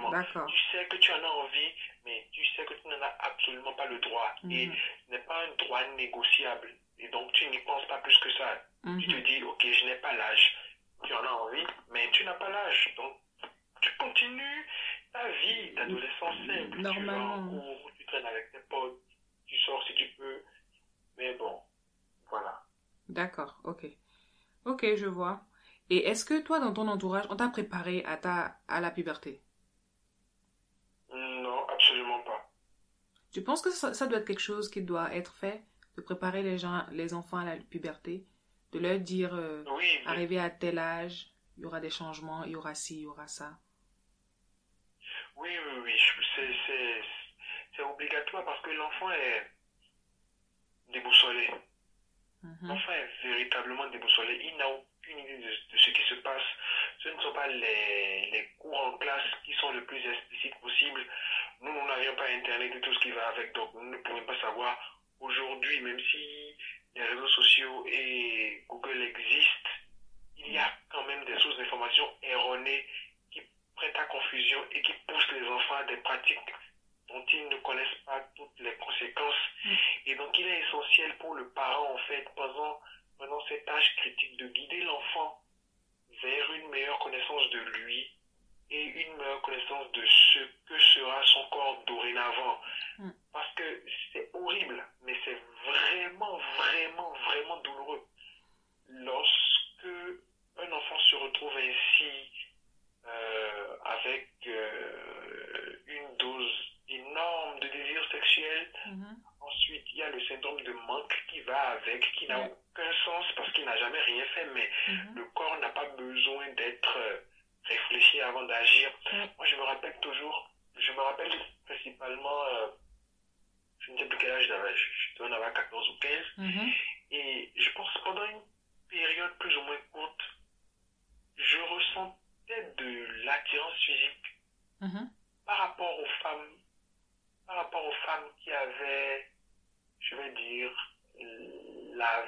exactement. Tu sais que tu en as envie, mais tu sais que tu n'en as absolument pas le droit. Et mhm. ce n'est pas un droit négociable. Et donc, tu n'y penses pas plus que ça. Tu te mhm. dis, ok, je n'ai pas l'âge. Tu en as envie, mais tu n'as pas l'âge. Donc, tu continues ta vie d'adolescent simple. Normalement. Tu vas en cours, tu traînes avec tes potes, tu sors si tu peux. Mais bon, voilà. D'accord, ok. Ok, je vois. Et est-ce que toi, dans ton entourage, on t'a préparé à, ta, à la puberté? Non, absolument pas. Tu penses que ça, doit être quelque chose qui doit être fait De préparer les, gens, les enfants à la puberté De leur dire, euh, oui, arrivé à tel âge, il y aura des changements, il y aura ci, il y aura ça? Oui, oui, oui. C'est obligatoire parce que l'enfant est déboussolé. Mhm. L'enfant est véritablement déboussolé. Il n'a aucune idée de, ce qui se passe. Ce ne sont pas les, les, cours en classe qui sont le plus explicites possible. Nous, nous n'avions pas Internet et tout ce qui va avec, donc nous ne pouvons pas savoir aujourd'hui, même si les réseaux sociaux et Google existent, il y a quand même des sources d'informations erronées qui prêtent à confusion et qui poussent les enfants à des pratiques dont ils ne connaissent pas toutes les conséquences. Mm. Et donc, il est essentiel pour le parent, en fait, pendant, pendant cette tâche critique, de guider l'enfant vers une meilleure connaissance de lui et une meilleure connaissance de ce que sera son corps dorénavant. Mm. Parce que c'est horrible, mais c'est vraiment, vraiment, vraiment douloureux. Lorsque un enfant se retrouve ainsi euh, avec euh, une dose énorme de désir sexuel. Mm-hmm. Ensuite, il y a le syndrome de manque qui va avec, qui n'a aucun sens parce qu'il n'a jamais rien fait, mais mm-hmm. le corps n'a pas besoin d'être euh, réfléchi avant d'agir. Moi, je me rappelle toujours, je me rappelle principalement, euh, je ne sais plus quel âge j'avais, je dois en avoir 14 ou 15, mm-hmm. et je pense pendant une période plus ou moins courte, je ressentais de l'attirance physique par rapport aux femmes par rapport aux femmes qui avaient, je vais dire, la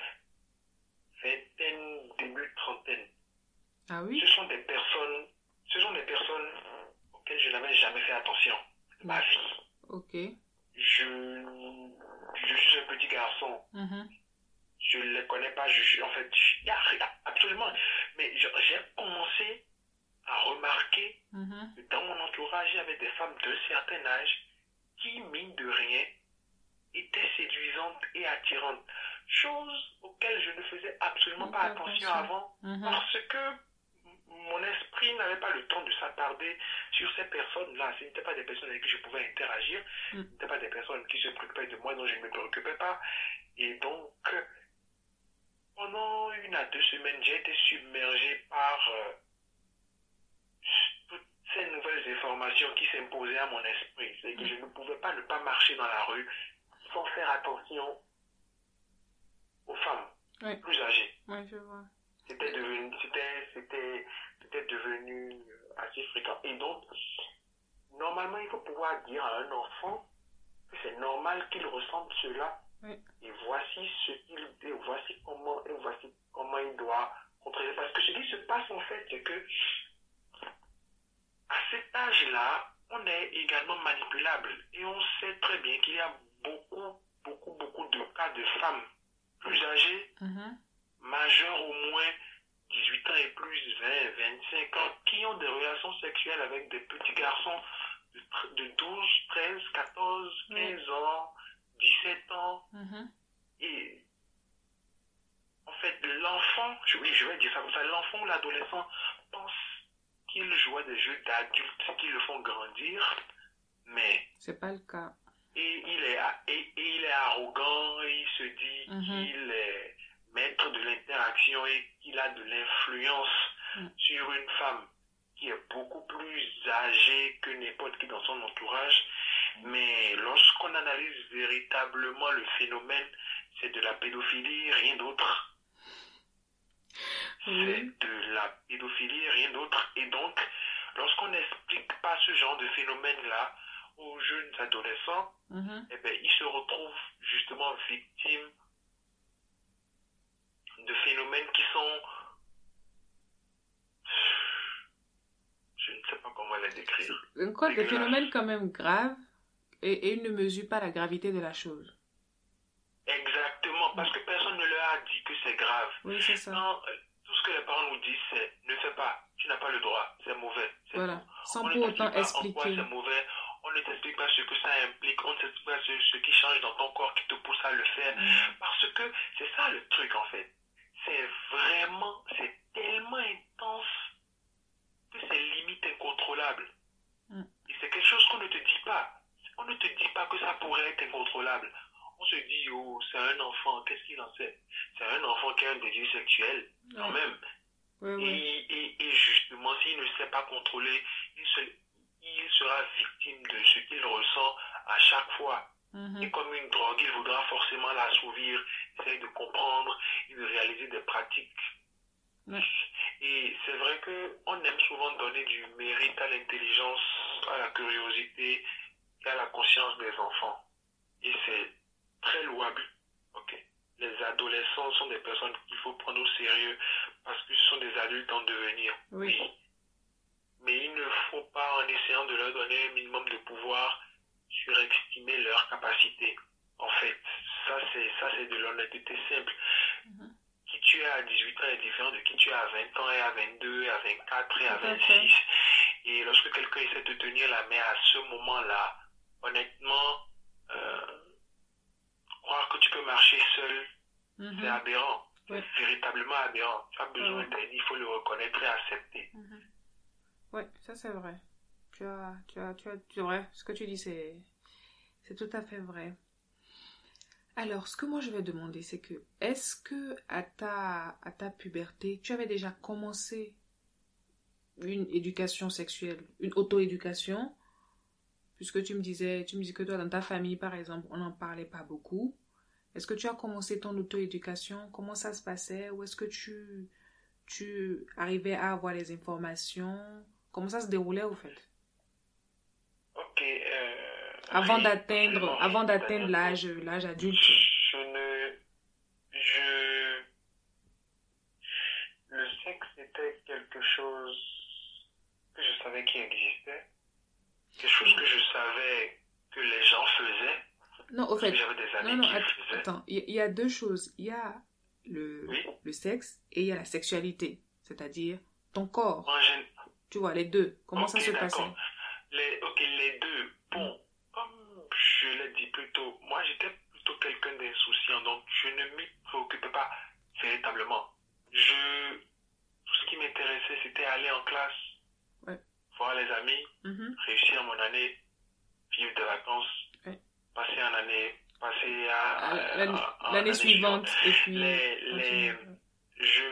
vingtaine, début trentaine. Ah oui? Ce sont des personnes, ce sont des personnes auxquelles je n'avais jamais fait attention de ma vie. Ok. Je, je suis un petit garçon. Mm-hmm. Je ne les connais pas. Je, en fait, il n'y a rien, absolument. Mais j'ai commencé à remarquer mm-hmm. que dans mon entourage, il y avait des femmes d'un certain âge qui, mine de rien, était séduisante et attirante. Chose auxquelles je ne faisais absolument pas attention avant mhm. parce que mon esprit n'avait pas le temps de s'attarder sur ces personnes-là. Ce n'étaient pas des personnes avec qui je pouvais interagir. Ce mhm. n'étaient pas des personnes qui se préoccupaient de moi, dont je ne me préoccupais pas. Et donc, pendant une à deux semaines, j'ai été submergé par euh, ces nouvelles informations qui s'imposaient à mon esprit. C'est que je ne pouvais pas ne pas marcher dans la rue sans faire attention aux femmes plus âgées. je vois. C'était devenu, c'était, c'était, devenu assez fréquent. Et donc, normalement, il faut pouvoir dire à un enfant que c'est normal qu'il ressente cela. Et voici ce qu'il, et voici comment, et voici comment il doit contrôler. Parce que ce qui se passe en fait, c'est que à cet âge-là, on est également manipulable. Et on sait très bien qu'il y a beaucoup, beaucoup, beaucoup de cas de femmes plus âgées, mm-hmm. majeures au moins 18 ans et plus, 20, 25 ans, qui ont des relations sexuelles avec des petits garçons de, 12, 13, 14, 15 ans, 17 ans. Mm-hmm. Et en fait, l'enfant, oui, je vais dire ça comme ça, l'enfant ou l'adolescent pense qu'il joue des jeux d'adultes qui le font grandir, mais... C'est pas le cas. Et il est, et, il est arrogant, et il se dit mhm. qu'il est maître de l'interaction et qu'il a de l'influence mhm. sur une femme qui est beaucoup plus âgée que n'importe qui dans son entourage. Mais lorsqu'on analyse véritablement le phénomène, c'est de la pédophilie, rien d'autre. c'est de la pédophilie, rien d'autre. Et donc, lorsqu'on n'explique pas ce genre de phénomène-là aux jeunes adolescents, Mhm. eh ben, ils se retrouvent justement victimes de phénomènes qui sont... Je ne sais pas comment les décrire. Quoi, des phénomènes quand même graves et, et ils ne mesurent pas la gravité de la chose. Exactement, parce que personne ne leur a dit que c'est grave. Oui, c'est ça. Non, euh, tout ce que les parents nous disent, c'est ne fais pas, tu n'as pas le droit, c'est mauvais. Voilà. Sans On pour autant expliquer. c'est mauvais, on ne t'explique pas ce que ça implique, on ne t'explique pas ce, ce qui change dans ton corps qui te pousse à le faire. Mhm. Parce que c'est ça le truc en fait. C'est vraiment, c'est tellement intense que c'est limite incontrôlable. Mm. Et c'est quelque chose qu'on ne te dit pas. On ne te dit pas que ça pourrait être incontrôlable. On se dit, oh, c'est un enfant, qu'est-ce qu'il en sait? C'est un enfant qui a un désir sexuel, quand même. Ouais, ouais. Et, et- et justement, s'il ne sait pas contrôler, il, se- il sera victime de ce qu'il ressent à chaque fois. Mhm. Et comme une drogue, il voudra forcément l'assouvir, essayer de comprendre et de réaliser des pratiques. Et c'est vrai qu'on aime souvent donner du mérite à l'intelligence, à la curiosité et à la conscience des enfants. Et c'est très louable. ok Les adolescents sont des personnes qu'il faut prendre au sérieux parce que ce sont des adultes en devenir. Oui. Mais il ne faut pas, en essayant de leur donner un minimum de pouvoir, surestimer leurs capacités. En fait, ça c'est ça c'est de l'honnêteté simple. Mhm. Qui tu es à 18 ans est différent de qui tu es à 20 ans et à 22 et à 24 et à Tout à 26. Et lorsque quelqu'un essaie de tenir la main à ce moment-là, honnêtement, euh, croire que tu peux marcher seul, c'est Mhm. aberrant. Ouais. C'est véritablement aberrant. Tu as besoin Ouais. d'aide, il faut le reconnaître et accepter. Ouais, ça c'est vrai. Tu as, tu as, tu as, tu vrai. Ce que tu dis, c'est, c'est tout à fait vrai. Alors, ce que moi je vais demander, c'est que, est-ce que à ta, à ta puberté, tu avais déjà commencé une éducation sexuelle, une auto-éducation, puisque tu me disais, tu me dis que toi, dans ta famille, par exemple, on n'en parlait pas beaucoup. Est-ce que tu as commencé ton auto-éducation? Comment ça se passait? Ou est-ce que tu, tu arrivais à avoir les informations? Comment ça se déroulait au fait? Ok. euh, Avant oui, d'atteindre, avant d'atteindre l'âge, l'âge adulte. Je ne. Je. Le sexe était quelque chose que je savais qui existait. Quelque chose que je savais que les gens faisaient. Non, au fait, que j'avais des amis non, non, attends, il y, a deux choses. Il y a le, Oui. le sexe et il y a la sexualité, c'est-à-dire ton corps. Tu vois, les deux. Comment ça se passait? d'accord. Les, ok, les deux. Bon, comme je l'ai dit plus tôt, moi j'étais plutôt quelqu'un d'insouciant, donc je ne m'y préoccupais pas véritablement. Je, tout ce qui m'intéressait, c'était aller en classe, Ouais. voir les amis, Mhm. réussir mon année, vivre des vacances, Ouais. passer en année, passer à, À- à- L'année suivante, et puis. Les- je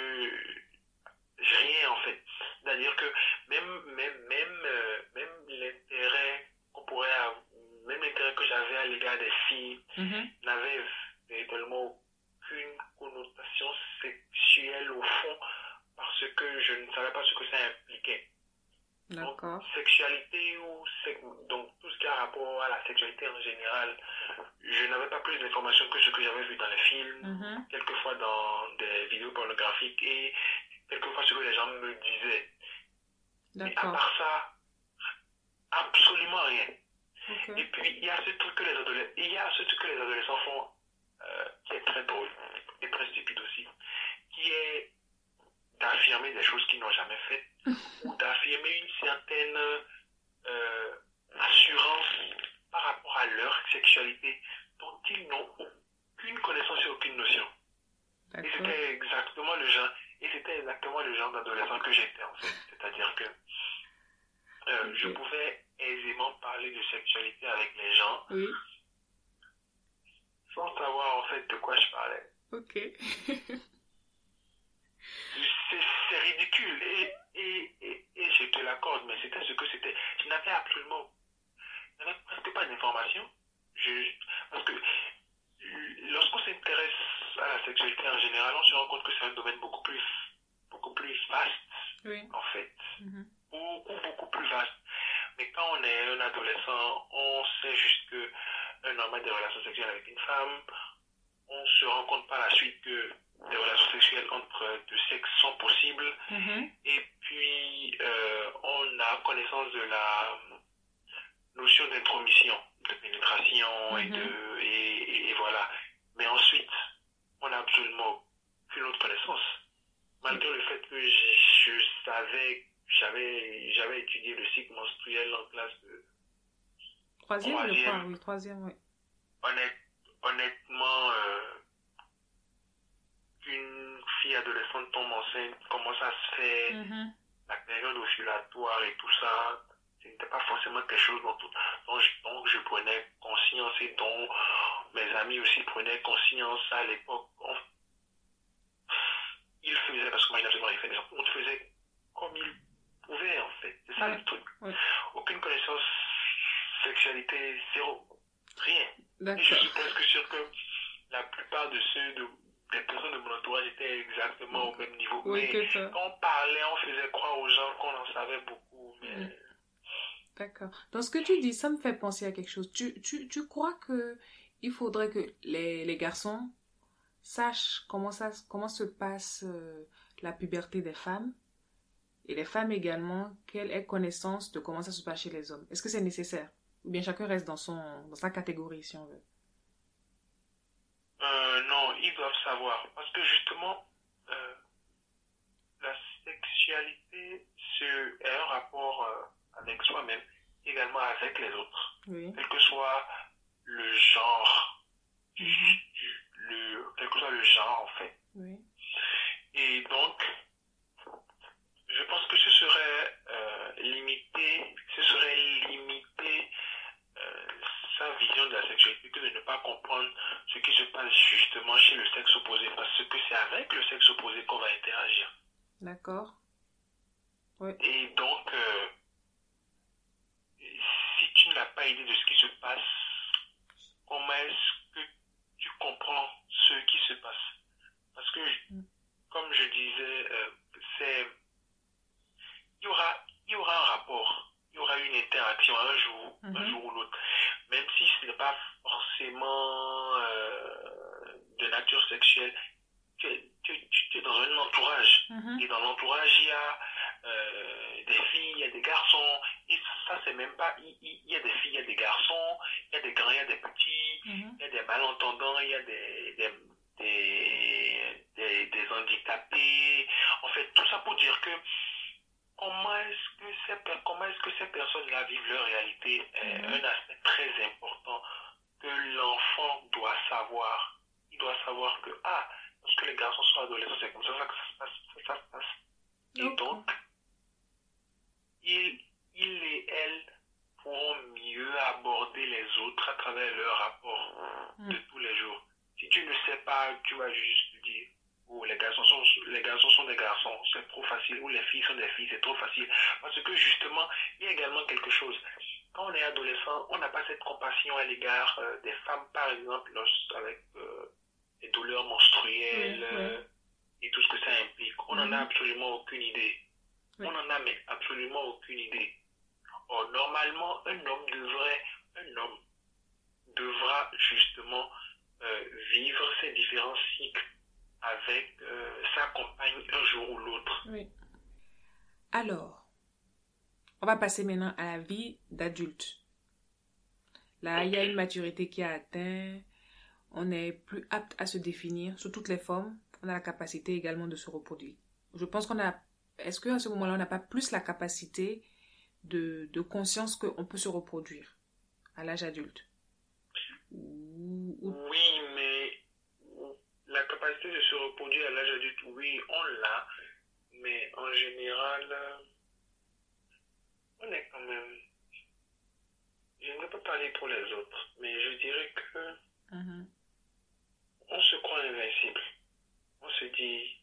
rien en fait. C'est-à-dire que même même même euh, même l'intérêt qu'on pourrait avoir, même l'intérêt que j'avais à l'égard des filles Mhm. n'avait véritablement aucune connotation sexuelle au fond parce que je ne savais pas ce que ça impliquait. D'accord. Sexualité ou sex- donc tout ce qui a rapport à la sexualité en général, je n'avais pas plus d'informations que ce que j'avais vu dans les films Mhm. quelquefois dans des vidéos pornographiques et quelquefois ce que les gens me disaient. Mais à part ça, absolument rien. Et puis il y a ce truc que les adolescents, il y a ce truc que les adolescents font euh, qui est très drôle et très stupide aussi, qui est d'affirmer des choses qu'ils n'ont jamais faites ou d'affirmer une certaine euh, assurance par rapport à leur sexualité dont ils n'ont aucune connaissance et aucune notion. Et c'était exactement le genre, et c'était exactement le genre d'adolescent que j'étais en fait. C'est-à-dire que euh, je pouvais aisément parler de sexualité avec les gens Oui. sans savoir en fait de quoi je parlais. Ok. C'est c'est ridicule et, et, et, et je te l'accorde, mais c'était ce que c'était. Je n'avais absolument, je n'avais presque pas d'informations. Je, parce que lorsqu'on s'intéresse à la sexualité en général, on se rend compte que c'est un domaine beaucoup plus, beaucoup mhm. beaucoup, beaucoup plus vaste. Mais quand on est un adolescent, on sait juste qu'un homme a des relations sexuelles avec une femme, on se rend compte par la suite que des relations sexuelles entre deux sexes sont possibles. Mhm. Et puis, euh, on a connaissance de la notion d'intromission, de pénétration et, mhm. de, et, voilà. Mais ensuite, on n'a absolument aucune autre connaissance. Malgré le fait que je, savais, j'avais, j'avais étudié le cycle menstruel en classe de troisième, troisième, oui, troisième, oui. honnêtement, euh, qu'une fille adolescente tombe enceinte, comment ça se fait, mhm. la période oscillatoire et tout ça, ce n'était pas forcément quelque chose dont, dont, je, prenais conscience et dont mes amis aussi prenaient conscience à l'époque. Ils faisaient, parce que moi, rien fait, on faisait comme ils pouvaient, en fait. C'est ça le truc. Aucune connaissance sexualité, zéro. Rien. Et je suis presque sûr que la plupart de ceux de les personnes de mon entourage étaient exactement au même niveau. mais quand on parlait, on faisait croire aux gens qu'on en savait beaucoup. Mais... D'accord. Dans ce que tu dis, ça me fait penser à quelque chose. Tu, tu, tu crois que il faudrait que les, les garçons sachent comment, ça, comment se passe euh, la puberté des femmes et les femmes également, qu'elles aient connaissance de comment ça se passe chez les hommes. Est-ce que c'est nécessaire? Ou bien chacun reste dans, son, dans sa catégorie, si on veut euh, non, ils doivent savoir. Parce que justement, euh, la sexualité est un rapport avec soi-même, également avec les autres. Quel que soit le genre, mm-hmm. le, quel que soit le genre en fait. Et donc, je pense que ce serait limité, ce serait limité sa vision de la sexualité que de ne pas comprendre ce qui se passe justement chez le sexe opposé, parce que c'est avec le sexe opposé qu'on va interagir. D'accord. Et donc, euh, si tu n'as pas idée de ce qui se passe, comment est-ce que tu comprends ce qui se passe Parce que, mm. comme je disais, euh, c'est il y aura, il y aura un rapport, il y aura une interaction un jour, un mm-hmm. jour ou l'autre même si ce n'est pas forcément euh, de nature sexuelle, tu es, dans un entourage. Mm-hmm. Et dans l'entourage, il y a euh, des filles, il y a des garçons. Et ça, c'est même pas. Il, y a des filles, il y a des garçons, il y a des grands, il y a des petits, mm-hmm. il y a des malentendants, il y a des, des, des, des handicapés. En fait, tout ça pour dire que comment est-ce que ces, comment est-ce que ces personnes-là vivent leur réalité est mhm. un aspect très important que l'enfant doit savoir. Il doit savoir que, ah, parce que les garçons sont adolescents, c'est comme ça, que ça se passe, ça, se passe. Et donc, il, il et elle pourront mieux aborder les autres à travers leur rapport de mhm. tous les jours. Si tu ne sais pas, tu vas juste dire, où les garçons sont, les garçons sont des garçons, c'est trop facile, ou les filles sont des filles, c'est trop facile. Parce que justement, il y a également quelque chose. Quand on est adolescent, on n'a pas cette compassion à l'égard euh, des femmes, par exemple, avec euh, les douleurs menstruelles euh, et tout ce que ça implique. On n'en a absolument aucune idée. On n'en a mais absolument aucune idée. Or, normalement, un homme devrait, un homme devra justement vivre ces différents cycles avec euh, sa compagne un jour ou l'autre. Oui. Alors, on va passer maintenant à la vie d'adulte. Là, il y a une maturité qui a atteint. On est plus apte à se définir sous toutes les formes. On a la capacité également de se reproduire. Je pense qu'on a. Est-ce qu'à ce moment-là, on n'a pas plus la capacité de, de conscience qu'on peut se reproduire à l'âge adulte? Oui, la capacité de se reproduire à l'âge adulte, oui, on l'a, mais en général, on est quand même. Je ne peux pas parler pour les autres, mais je dirais que mm-hmm. on se croit invincible. On se dit,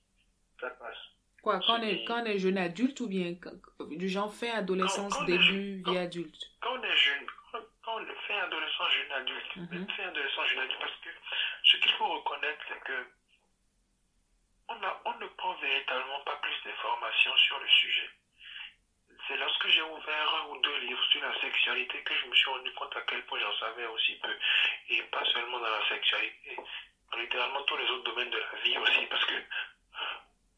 ça passe. Quoi, quand on, est, quand on est jeune adulte ou bien du genre fin adolescence, début, vie adulte? Quand on est jeune, quand, on fait adolescent, jeune adulte, mm fin adolescent, jeune adulte, parce que ce qu'il faut reconnaître, c'est que on, a, on ne prend véritablement pas plus d'informations sur le sujet. la sexualité que je me suis rendu compte à quel point j'en savais aussi peu. Et pas seulement dans la sexualité, dans littéralement tous les autres domaines de la vie aussi, parce que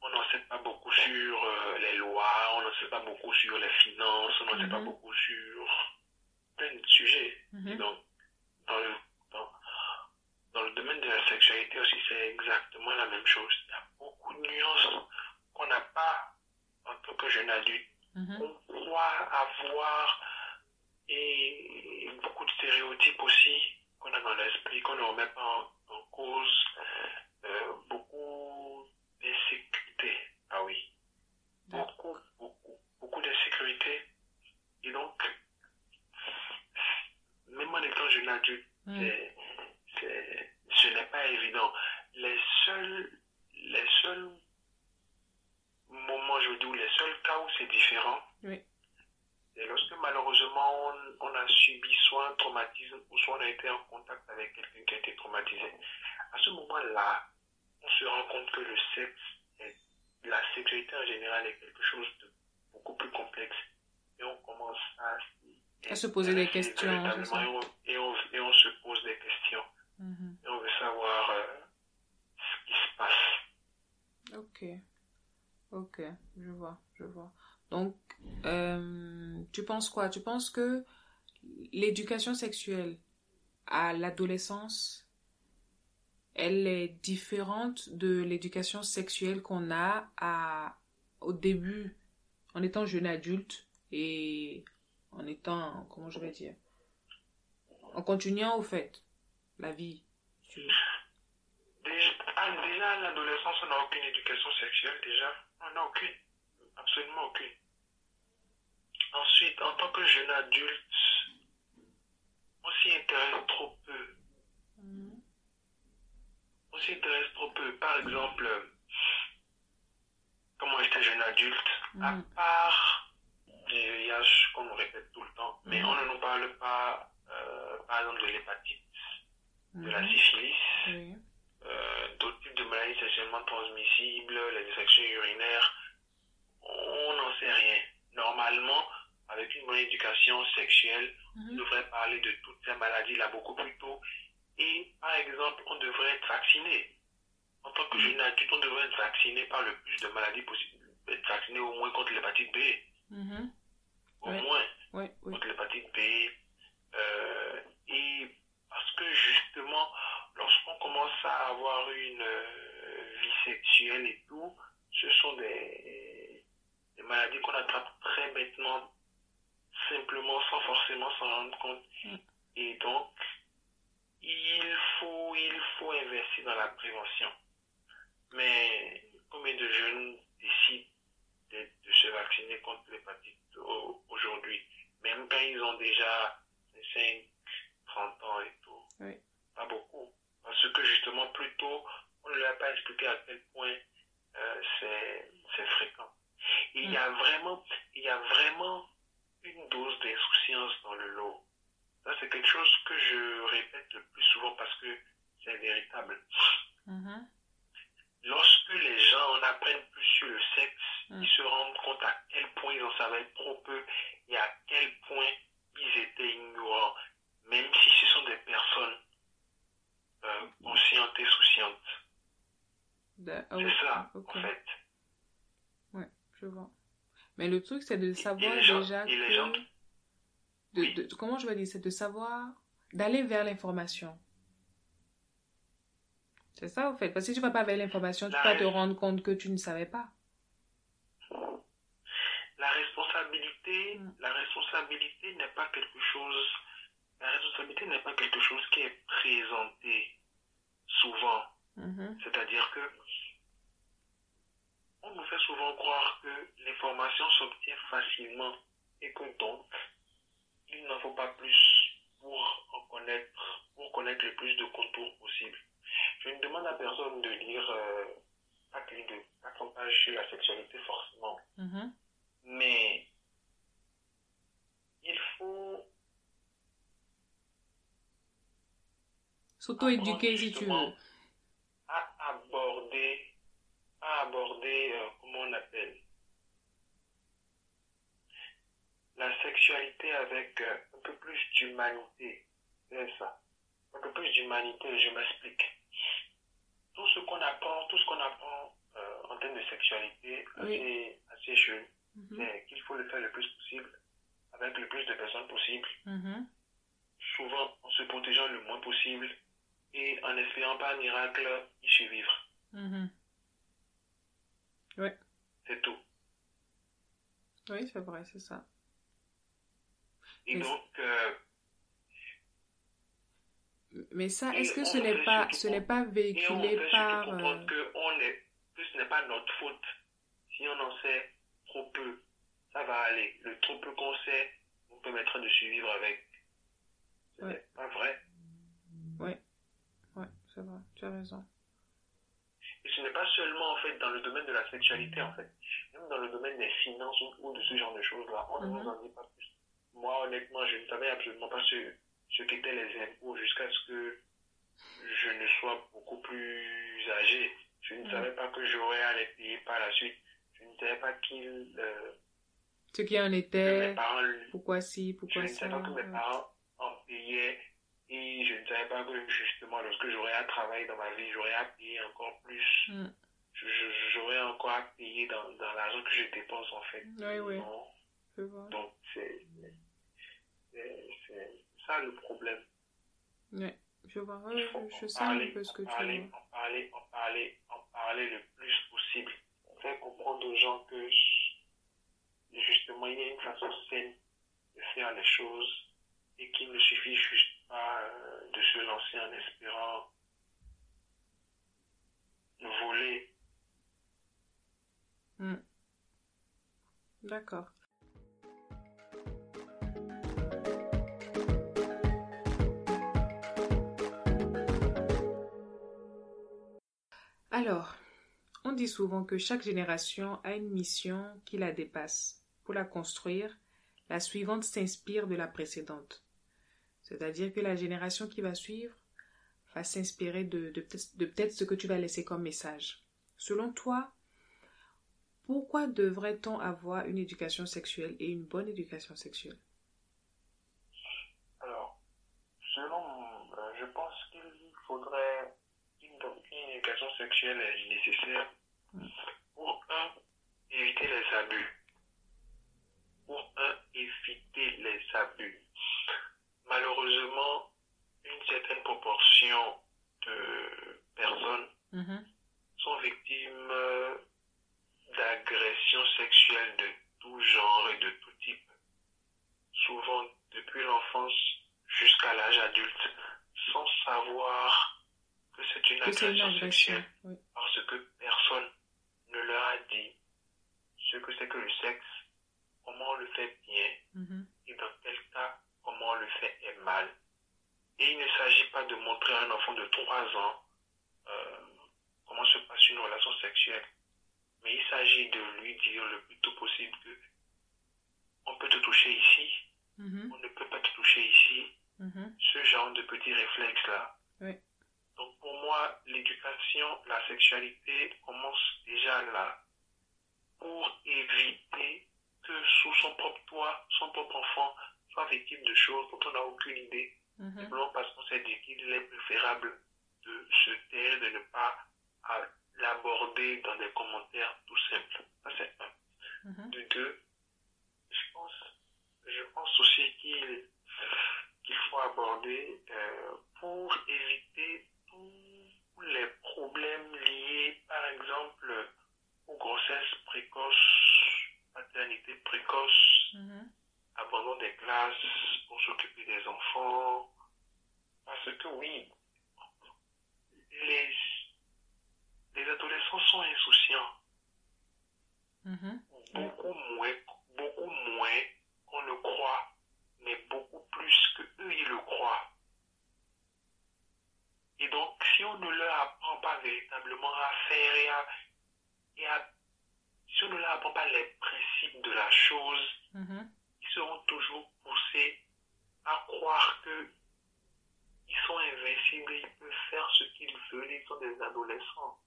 on n'en sait pas beaucoup sur euh, les lois, on n'en sait pas beaucoup sur les finances, on n'en sait pas Mhm. beaucoup sur plein de sujets. Mhm. Et donc, dans le, dans, dans le domaine de la sexualité aussi, c'est exactement la même chose. Il y a beaucoup de nuances qu'on n'a pas en tant que jeune adulte, Mhm. qu'on croit avoir, et beaucoup de stéréotypes aussi qu'on a dans l'esprit, qu'on ne remet pas en, en cause. Euh, beaucoup d'insécurité. Ah oui. Beaucoup, beaucoup, beaucoup d'insécurité. Et donc, même en étant jeune adulte, Mhm. c'est, c'est, ce n'est pas évident. Les seuls, les seuls moments, je veux dire, ou les seuls cas où c'est différent, Oui. c'est lorsque malheureusement on, on a subi soit un traumatisme ou soit on a été en contact avec quelqu'un qui a été traumatisé. À ce moment-là, on se rend compte que le sexe, la sexualité en général est quelque chose de beaucoup plus complexe. Et on commence à, À se poser des questions, on, et, on, et on se pose des questions. Mhm. Et on veut savoir euh, ce qui se passe. Ok. Ok, je vois, je vois. Donc, euh, tu penses quoi? Tu penses que l'éducation sexuelle à l'adolescence, elle est différente de l'éducation sexuelle qu'on a à, au début, en étant jeune adulte et en étant, comment je vais dire, en continuant au fait, la vie. Déjà, ah, à l'adolescence, on n'a aucune éducation sexuelle, déjà. On n'a aucune. Absolument aucune. Ensuite, en tant que jeune adulte, on s'y intéresse trop peu. On s'y intéresse trop peu. Par exemple, quand moi j'étais jeune adulte, à Mhm. part les VIH qu'on nous répète tout le temps, mais Mhm. on ne nous parle pas, euh, par exemple, de l'hépatite, de la Mhm. syphilis, Oui. euh, d'autres types de maladies sexuellement transmissibles, les infections urinaires, on n'en sait rien. Normalement, avec une bonne éducation sexuelle, on Mhm. devrait parler de toutes ces maladies-là beaucoup plus tôt. Et par exemple, on devrait être vacciné. En tant que jeune adulte, on devrait être vacciné par le plus de maladies possibles. Être vacciné au moins contre l'hépatite B. Mhm. Au Ouais. moins contre l'hépatite B. Euh, et parce que justement, lorsqu'on commence à avoir une euh, vie sexuelle et tout, ce sont des, des maladies qu'on attrape très bêtement, simplement, sans forcément s'en rendre compte. Mm. Et donc, il faut, il faut investir dans la prévention. Mais combien de jeunes décident de, de se vacciner contre l'hépatite au- aujourd'hui, même quand ils ont déjà 5, 30 ans et tout. Oui. Pas beaucoup. Parce que justement, plus tôt, on ne leur a pas expliqué à quel point euh, c'est c'est fréquent. Et il y a vraiment, il y a vraiment une dose d'insouciance dans le lot. Ça, c'est quelque chose que je répète le plus souvent parce que c'est véritable. Mhm. Lorsque les gens en apprennent plus sur le sexe, Mm. ils se rendent compte à quel point ils en savaient trop peu et à quel point ils étaient ignorants, même si ce sont des personnes euh, conscientes et souciantes. Da- ah, C'est ok, ça, ok. en fait. Je vois. Mais le truc, c'est de savoir gens- déjà et que... gens- de, Oui. de- comment je vais dire? C'est de savoir... D'aller vers l'information. C'est ça, au fait. Parce que si tu vas pas vers l'information, tu vas te rendre compte que tu ne savais pas. La responsabilité, Mm. la responsabilité n'est pas quelque chose, la responsabilité n'est pas quelque chose qui est présenté souvent. Mhm. C'est-à-dire que on nous fait souvent croire que l'information s'obtient facilement et que donc il n'en faut pas plus pour en connaître, pour connaître le plus de contours possible. Je ne demande à personne de lire euh, pas plus de 400 pages sur la sexualité forcément, Mhm. mais il faut S'auto-éduquer si tu veux. à aborder, à aborder, euh, comment on appelle, la sexualité avec euh, un peu plus d'humanité. C'est ça. Un peu plus d'humanité, je m'explique. Tout ce qu'on apprend, tout ce qu'on apprend euh, en termes de sexualité, assez, assez jeune, Mhm. c'est qu'il faut le faire le plus possible, avec le plus de personnes possible, Mhm. souvent en se protégeant le moins possible et en espérant par miracle y survivre. Mhm. C'est tout. Oui, c'est ça. Et Mais- donc, euh, Mais ça, est-ce que ce n'est pas, ce n'est pas véhiculé par... euh, que, on est, que ce n'est pas notre faute. Si on en sait trop peu, ça va aller. Le trop peu qu'on sait nous permettra de survivre avec. Ce Ouais. n'est pas vrai. Ouais, c'est vrai, tu as raison. Et ce n'est pas seulement en fait dans le domaine de la sexualité en fait, même dans le domaine des finances ou, de ce genre de choses-là, on ne Mhm. nous en dit pas plus. Moi honnêtement, je ne savais absolument pas ce, ce qu'étaient les impôts jusqu'à ce que je ne sois beaucoup plus âgé. Je ne Mhm. savais pas que j'aurais à les payer par la suite. Je ne savais pas qu'ils, euh, Ce qui en était, parents, pourquoi si, je pourquoi ne ça. savais pas que mes parents en payaient et je ne savais pas que justement lorsque j'aurais à travailler dans ma vie, j'aurais à payer encore plus. Mm. J'aurais encore à payer dans, dans l'argent que je dépense en fait. Oui, oui. Donc c'est ça le problème. Ouais, je vois. Ouais, Il faut je, je sens un peu ce que tu veux. en parler, en parler, en parler le plus possible. Faire comprendre aux gens que justement il y a une façon saine de faire les choses et qu'il ne suffit juste pas euh, de se lancer en espérant voler. D'accord. Alors, on dit souvent que chaque génération a une mission qui la dépasse. Pour la construire, la suivante s'inspire de la précédente. C'est-à-dire que la génération qui va suivre va s'inspirer de, de peut-être ce que tu vas laisser comme message. Selon toi, pourquoi devrait-on avoir une éducation sexuelle et une bonne éducation sexuelle? Alors, selon, euh, je pense qu'il faudrait une, une éducation sexuelle est nécessaire pour un éviter les abus. Pour un éviter les abus. Malheureusement, une certaine proportion de personnes Mhm, sont victimes euh, d'agressions sexuelles de tout genre et de tout type, souvent depuis l'enfance jusqu'à l'âge adulte, sans savoir que c'est une agression sexuelle, Oui. parce que personne ne leur a dit ce que c'est que le sexe, comment on le fait bien, Mhm, et dans quel cas, comment on le fait est mal. Et il ne s'agit pas de montrer à un enfant de 3 ans euh, comment se passe une relation sexuelle, mais il s'agit de lui dire le plus tôt possible que on peut te toucher ici, mhm, on ne peut pas te toucher ici, mhm. ce genre de petits réflexes-là. Oui. Donc pour moi, l'éducation, la sexualité commence déjà là, pour éviter que sous son propre toit, son propre enfant soit victime de choses dont on n'a aucune idée, Mhm. simplement parce qu'on s'est dit qu'il est préférable de se taire, de ne pas l'aborder dans des commentaires tout simples. Ça c'est un. Mhm. De deux, je pense, je pense aussi qu'il qu'il faut aborder euh, pour éviter tous les problèmes liés, par exemple, aux grossesses précoces, maternité précoce, Mhm. abandon des classes pour s'occuper des enfants. Parce que oui, les, les adolescents sont insouciants Mhm. beaucoup moins, beaucoup moins qu'on le croit, mais beaucoup plus que eux ils le croient. Et donc, si on ne leur apprend pas véritablement à faire et à, et à si on ne leur apprend pas les principes de la chose, Mhm. ils seront toujours poussés à croire que ils sont invincibles, et ils peuvent faire ce qu'ils veulent, ils sont des adolescents.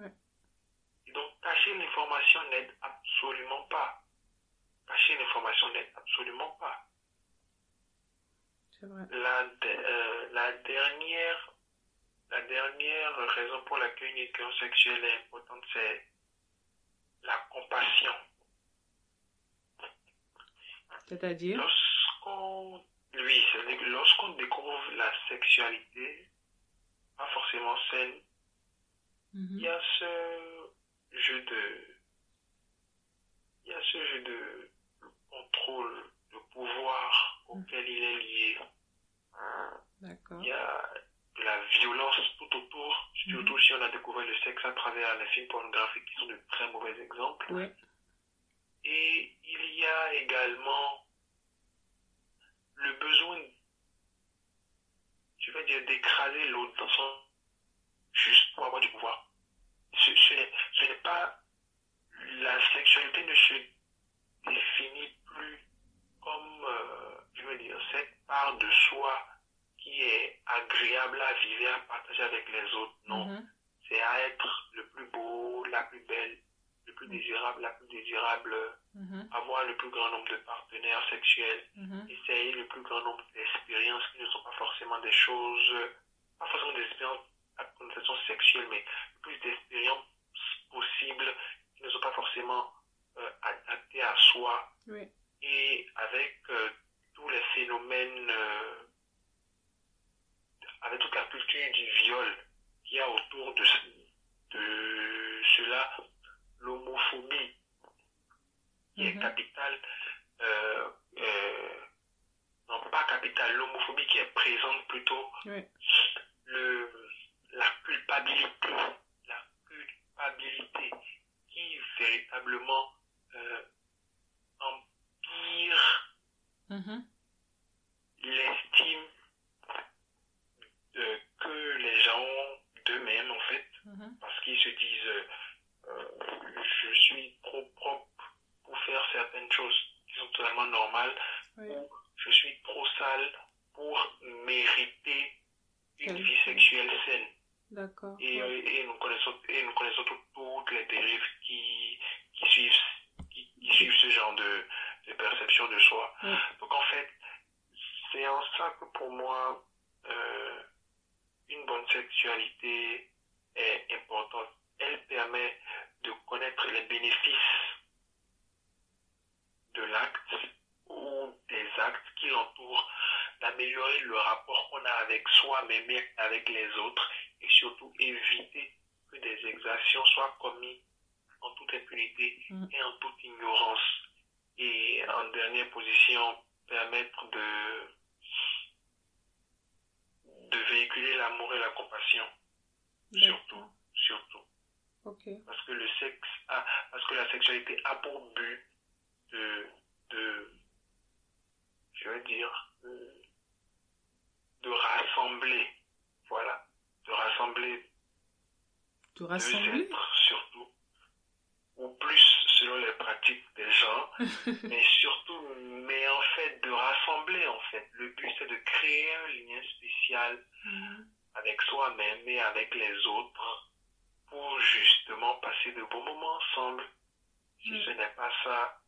Ouais. Donc, cacher l'information n'aide absolument pas. Cacher l'information n'en est absolument pas. C'est vrai. La, de- euh, la dernière la dernière raison pour laquelle une éducation sexuelle est importante, c'est la compassion. C'est-à-dire? Lorsqu'on, que lorsqu'on découvre la sexualité, pas forcément saine, il y a ce jeu de, il y a ce jeu de contrôle, de pouvoir auquel il est lié. D'accord. Il y a de la violence tout autour, surtout si on a découvert le sexe à travers les films pornographiques qui sont de très mauvais exemples. Oui. Et il y a également le besoin, je vais dire, d'écraser l'autre dans son juste pour avoir du pouvoir. Ce, ce n'est- ce n'est pas la sexualité ne se définit plus comme, euh, je veux dire, cette part de soi qui est agréable à vivre à partager avec les autres. Non, Mhm. c'est à être le plus beau, la plus belle, le plus désirable, la plus désirable, Mhm. avoir le plus grand nombre de partenaires sexuels, Mhm. essayer le plus grand nombre d'expériences qui ne sont pas forcément des choses, pas forcément des expériences à connotation sexuelle, mais plus d'expériences possibles qui ne sont pas forcément euh, adaptées à soi Oui. et avec euh, tous les phénomènes, euh, avec toute la culture du viol qu'il y a autour de, ce- de cela, l'homophobie qui est Mhm. capitale, euh, non pas capitale, l'homophobie qui est présente plutôt, Oui. le, la culpabilité, la culpabilité qui véritablement euh, empire Mhm. l'estime que les gens ont d'eux-mêmes en fait, Mhm. parce qu'ils se disent euh, je suis trop propre pour faire certaines choses qui sont totalement normales, Oui. ou je suis trop sale pour mériter une vie sexuelle saine. D'accord. Et, Ouais. euh, et nous connaissons, et nous connaissons tout- toutes les dérives qui, qui, suivent, qui, qui suivent ce genre de, de perception de soi. Ouais. Donc en fait, c'est en ça que pour moi, euh, une bonne sexualité est importante. Elle permet de connaître les bénéfices de l'acte ou des actes qui l'entourent, d'améliorer le rapport qu'on a avec soi-même et avec les autres et surtout éviter que des exactions soient commises en toute impunité Mm. et en toute ignorance. Et en dernière position, permettre de, de véhiculer l'amour et la compassion. Surtout, surtout. Parce que le sexe a, parce que la sexualité a pour but de, de je veux dire, de rassembler, voilà, de rassembler deux rassembler? êtres surtout, ou plus selon les pratiques des gens, mais surtout, mais en fait de rassembler en fait. Le but c'est de créer un lien spécial Mhm. avec soi-même et avec les autres pour justement passer de bons moments ensemble. Si Mm. ce n'est pas ça,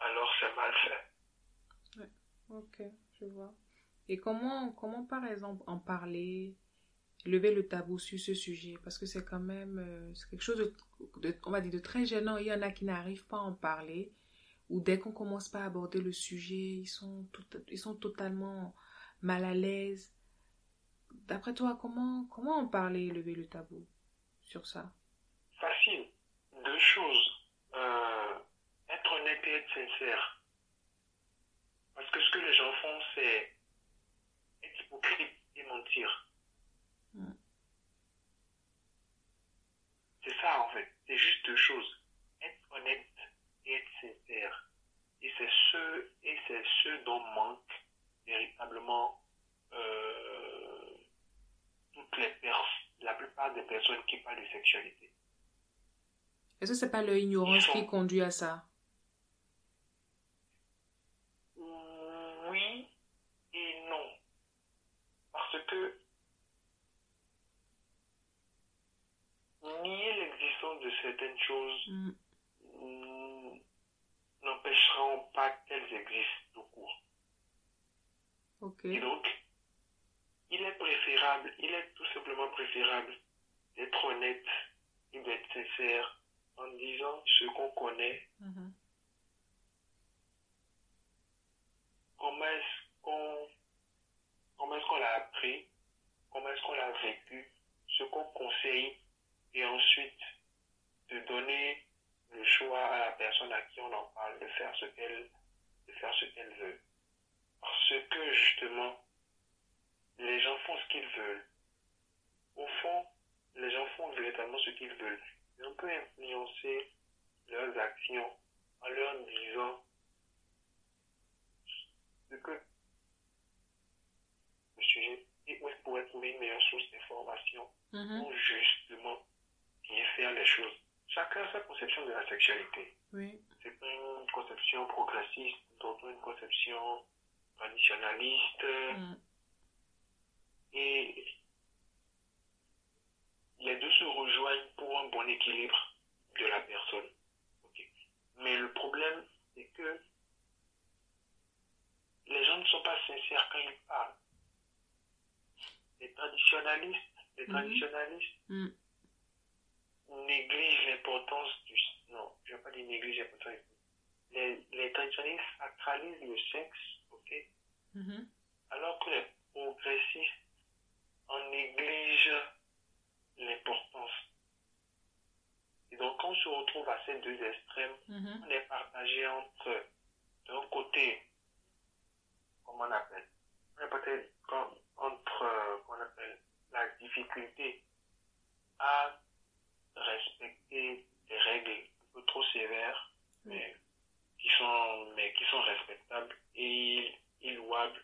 alors c'est mal fait. Ok, je vois. Et comment, comment par exemple en parler, lever le tabou sur ce sujet? Parce que c'est quand même euh, quelque chose de, on va dire, de très gênant. Il y en a qui n'arrivent pas à en parler, ou dès qu'on commence pas à aborder le sujet, ils sont, ils sont totalement mal à l'aise. D'après toi, comment, comment en parler, lever le tabou sur ça? Facile. Deux choses. Euh, être honnête et être sincère. Parce que ce que les gens font, c'est hypocrite et mentir. Mm. C'est ça en fait. C'est juste deux choses. Être honnête et être sincère. Et c'est ce, et c'est ce dont manque véritablement euh, toutes les la plupart des personnes qui parlent de sexualité. Est-ce que c'est pas leur ignorance Ils sont- qui conduit à ça Oui et non. Parce que nier l'existence de certaines choses Mm. mm, n'empêcheront pas qu'elles existent. existe tout court. Et donc, il est préférable, il est tout simplement préférable d'être honnête et d'être sincère en disant ce qu'on connaît, Mhm. comment est-ce qu'on comment est-ce qu'on l'a appris, comment est-ce qu'on l'a vécu, ce qu'on conseille, et ensuite de donner le choix à la personne à qui on en parle de faire ce qu'elle de faire ce qu'elle veut. Parce que justement, les gens font ce qu'ils veulent. Au fond, les gens font véritablement ce qu'ils veulent. Et on peut influencer leurs actions en leur disant ce que le sujet et où qu'on pourrait trouver une meilleure source d'information Mhm. pour justement bien faire les choses. Chacun a sa conception de la sexualité. Oui. C'est pas une conception progressiste, d'autres une conception traditionnaliste. Mm. Et les deux se rejoignent pour un bon équilibre de la personne. Mais le problème, c'est que les gens ne sont pas sincères quand ils parlent. Les traditionnalistes, les Mhm. traditionnalistes Mm. Négligent l'importance du... Non, je ne vais pas dire négligent l'importance. Les, les traditionnalistes sacralisent le sexe, ok? Mhm. alors que les progressistes en négligent l'importance. Et donc, quand on se retrouve à ces deux extrêmes, Mhm. on est partagé entre, d'un côté, comment on appelle, on est partagé entre, euh, comment on appelle, la difficulté à respecter des règles un peu trop sévères, mais qui sont, mais qui sont respectables et, et louables.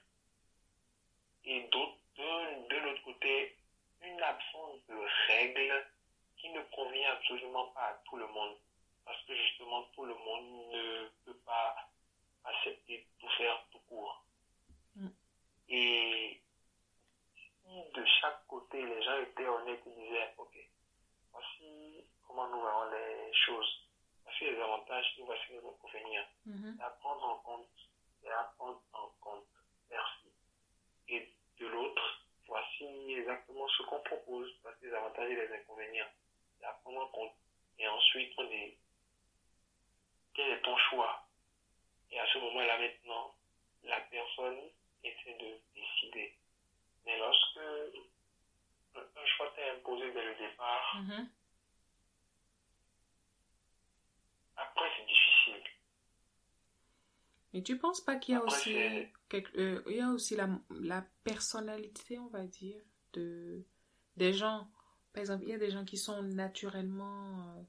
Et d'autre, de, de l'autre côté, une absence de règles qui ne convient absolument pas à tout le monde. Parce que justement, tout le monde ne peut pas accepter tout faire tout court. Mm. Et si de chaque côté, les gens étaient honnêtes et disaient, OK, voici comment nous voyons les choses. Voici les avantages et voici les inconvénients. Mhm. C'est à prendre en compte et à prendre en compte. Merci. Et de l'autre, voici exactement ce qu'on propose, voici les avantages et les inconvénients. C'est à prendre en compte. Et ensuite, on dit, quel est ton choix? Et à ce moment-là, maintenant, la personne essaie de décider. Mais lorsque un choix t'est imposé dès le départ, Mhm. après, c'est difficile. Mais tu penses pas qu'il y a Après, aussi quelque- euh, il y a aussi la, la personnalité, on va dire, de des gens. Par exemple, il y a des gens qui sont naturellement,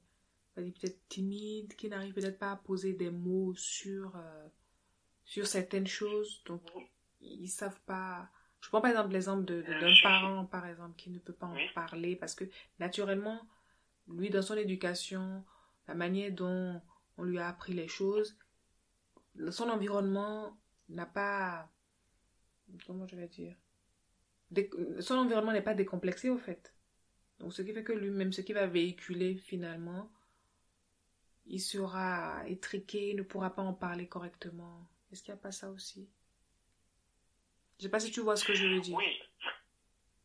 euh, peut-être timides, qui n'arrivent peut-être pas à poser des mots sur euh, sur certaines choses, donc ils savent pas. Je prends par exemple l'exemple de, de- Le d'un parent, par exemple, qui ne peut pas en Oui. parler parce que naturellement, lui, dans son éducation, la manière dont on lui a appris les choses, son environnement n'a pas. Comment je vais dire Dé- Son environnement n'est pas décomplexé, au fait. Donc, ce qui fait que lui-même, ce qu'il va véhiculer finalement, il sera étriqué, il ne pourra pas en parler correctement. Est-ce qu'il n'y a pas ça aussi? Je sais pas si tu vois ce que je veux dire. Oui,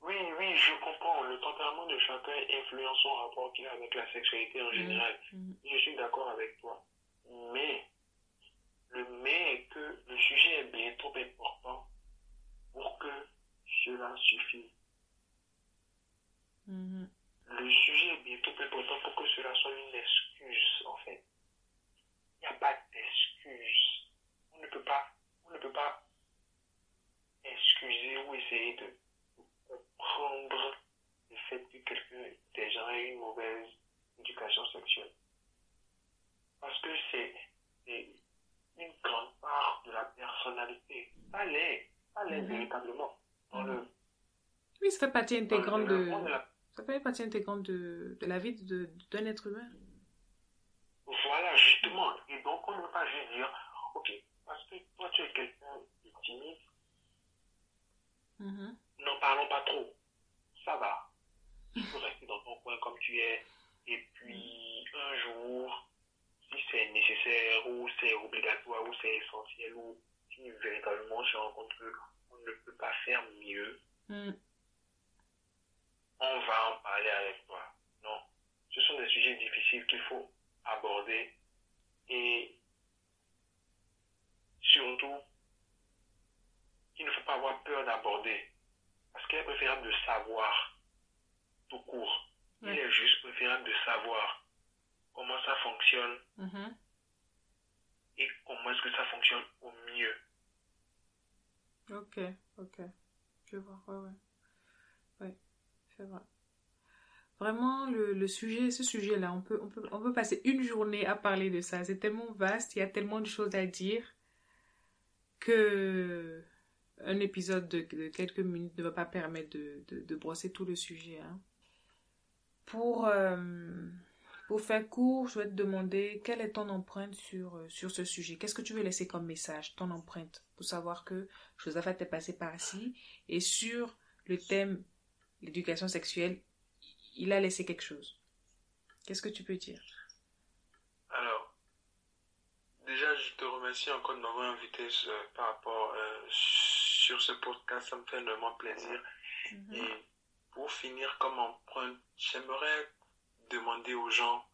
oui, oui, je comprends. Le tempérament de chacun influence son rapport qu'il a avec la sexualité en général. Mhm. Je suis d'accord avec toi. Mais, le mais est que le sujet est bien trop important pour que cela suffise. Mhm. Le sujet est bien trop important pour que cela soit une excuse, en fait. Il n'y a pas d'excuse. On ne peut pas, on ne peut pas essayer de comprendre le fait que quelqu'un, des gens aient une mauvaise éducation sexuelle. Parce que c'est une grande part de la personnalité. Ça l'est, ça l'est Mhm. véritablement. Dans le, Oui, ça fait partie intégrante de, de la ça fait partie intégrante de, de la vie de- d'un être humain. Voilà, justement. Et donc, on ne peut pas juste dire, ok, parce que toi, tu es quelqu'un de timide, Mhm. n'en parlons pas trop. Ça va. Tu peux rester dans ton coin comme tu es. Et puis, un jour, si c'est nécessaire ou c'est obligatoire ou c'est essentiel ou si véritablement je rencontre qu'on ne peut pas faire mieux, Mm. on va en parler avec toi. Non. Ce sont des sujets difficiles qu'il faut aborder et surtout, il ne faut pas avoir peur d'aborder parce qu'il est préférable de savoir tout court. Il est juste préférable de savoir comment ça fonctionne Mhm. et comment est-ce que ça fonctionne au mieux. Ok, ok. Je vois, ouais, ouais. Ouais, c'est vrai. Vraiment, le, le sujet, ce sujet-là, on peut, on, peut, on peut passer une journée à parler de ça. C'est tellement vaste, il y a tellement de choses à dire que un épisode de, quelques minutes ne va pas permettre de, de, brosser tout le sujet. hein. Pour, euh, pour faire court, je vais te demander quelle est ton empreinte sur, euh, sur ce sujet? Qu'est-ce que tu veux laisser comme message, ton empreinte, pour savoir que Josaphat est passé par ici et sur le thème l'éducation sexuelle, il a laissé quelque chose? Qu'est-ce que tu peux dire? Déjà, je te remercie encore de m'avoir invité par rapport euh, sur ce podcast. Ça me fait énormément plaisir. Et pour finir comme empreinte, j'aimerais demander aux gens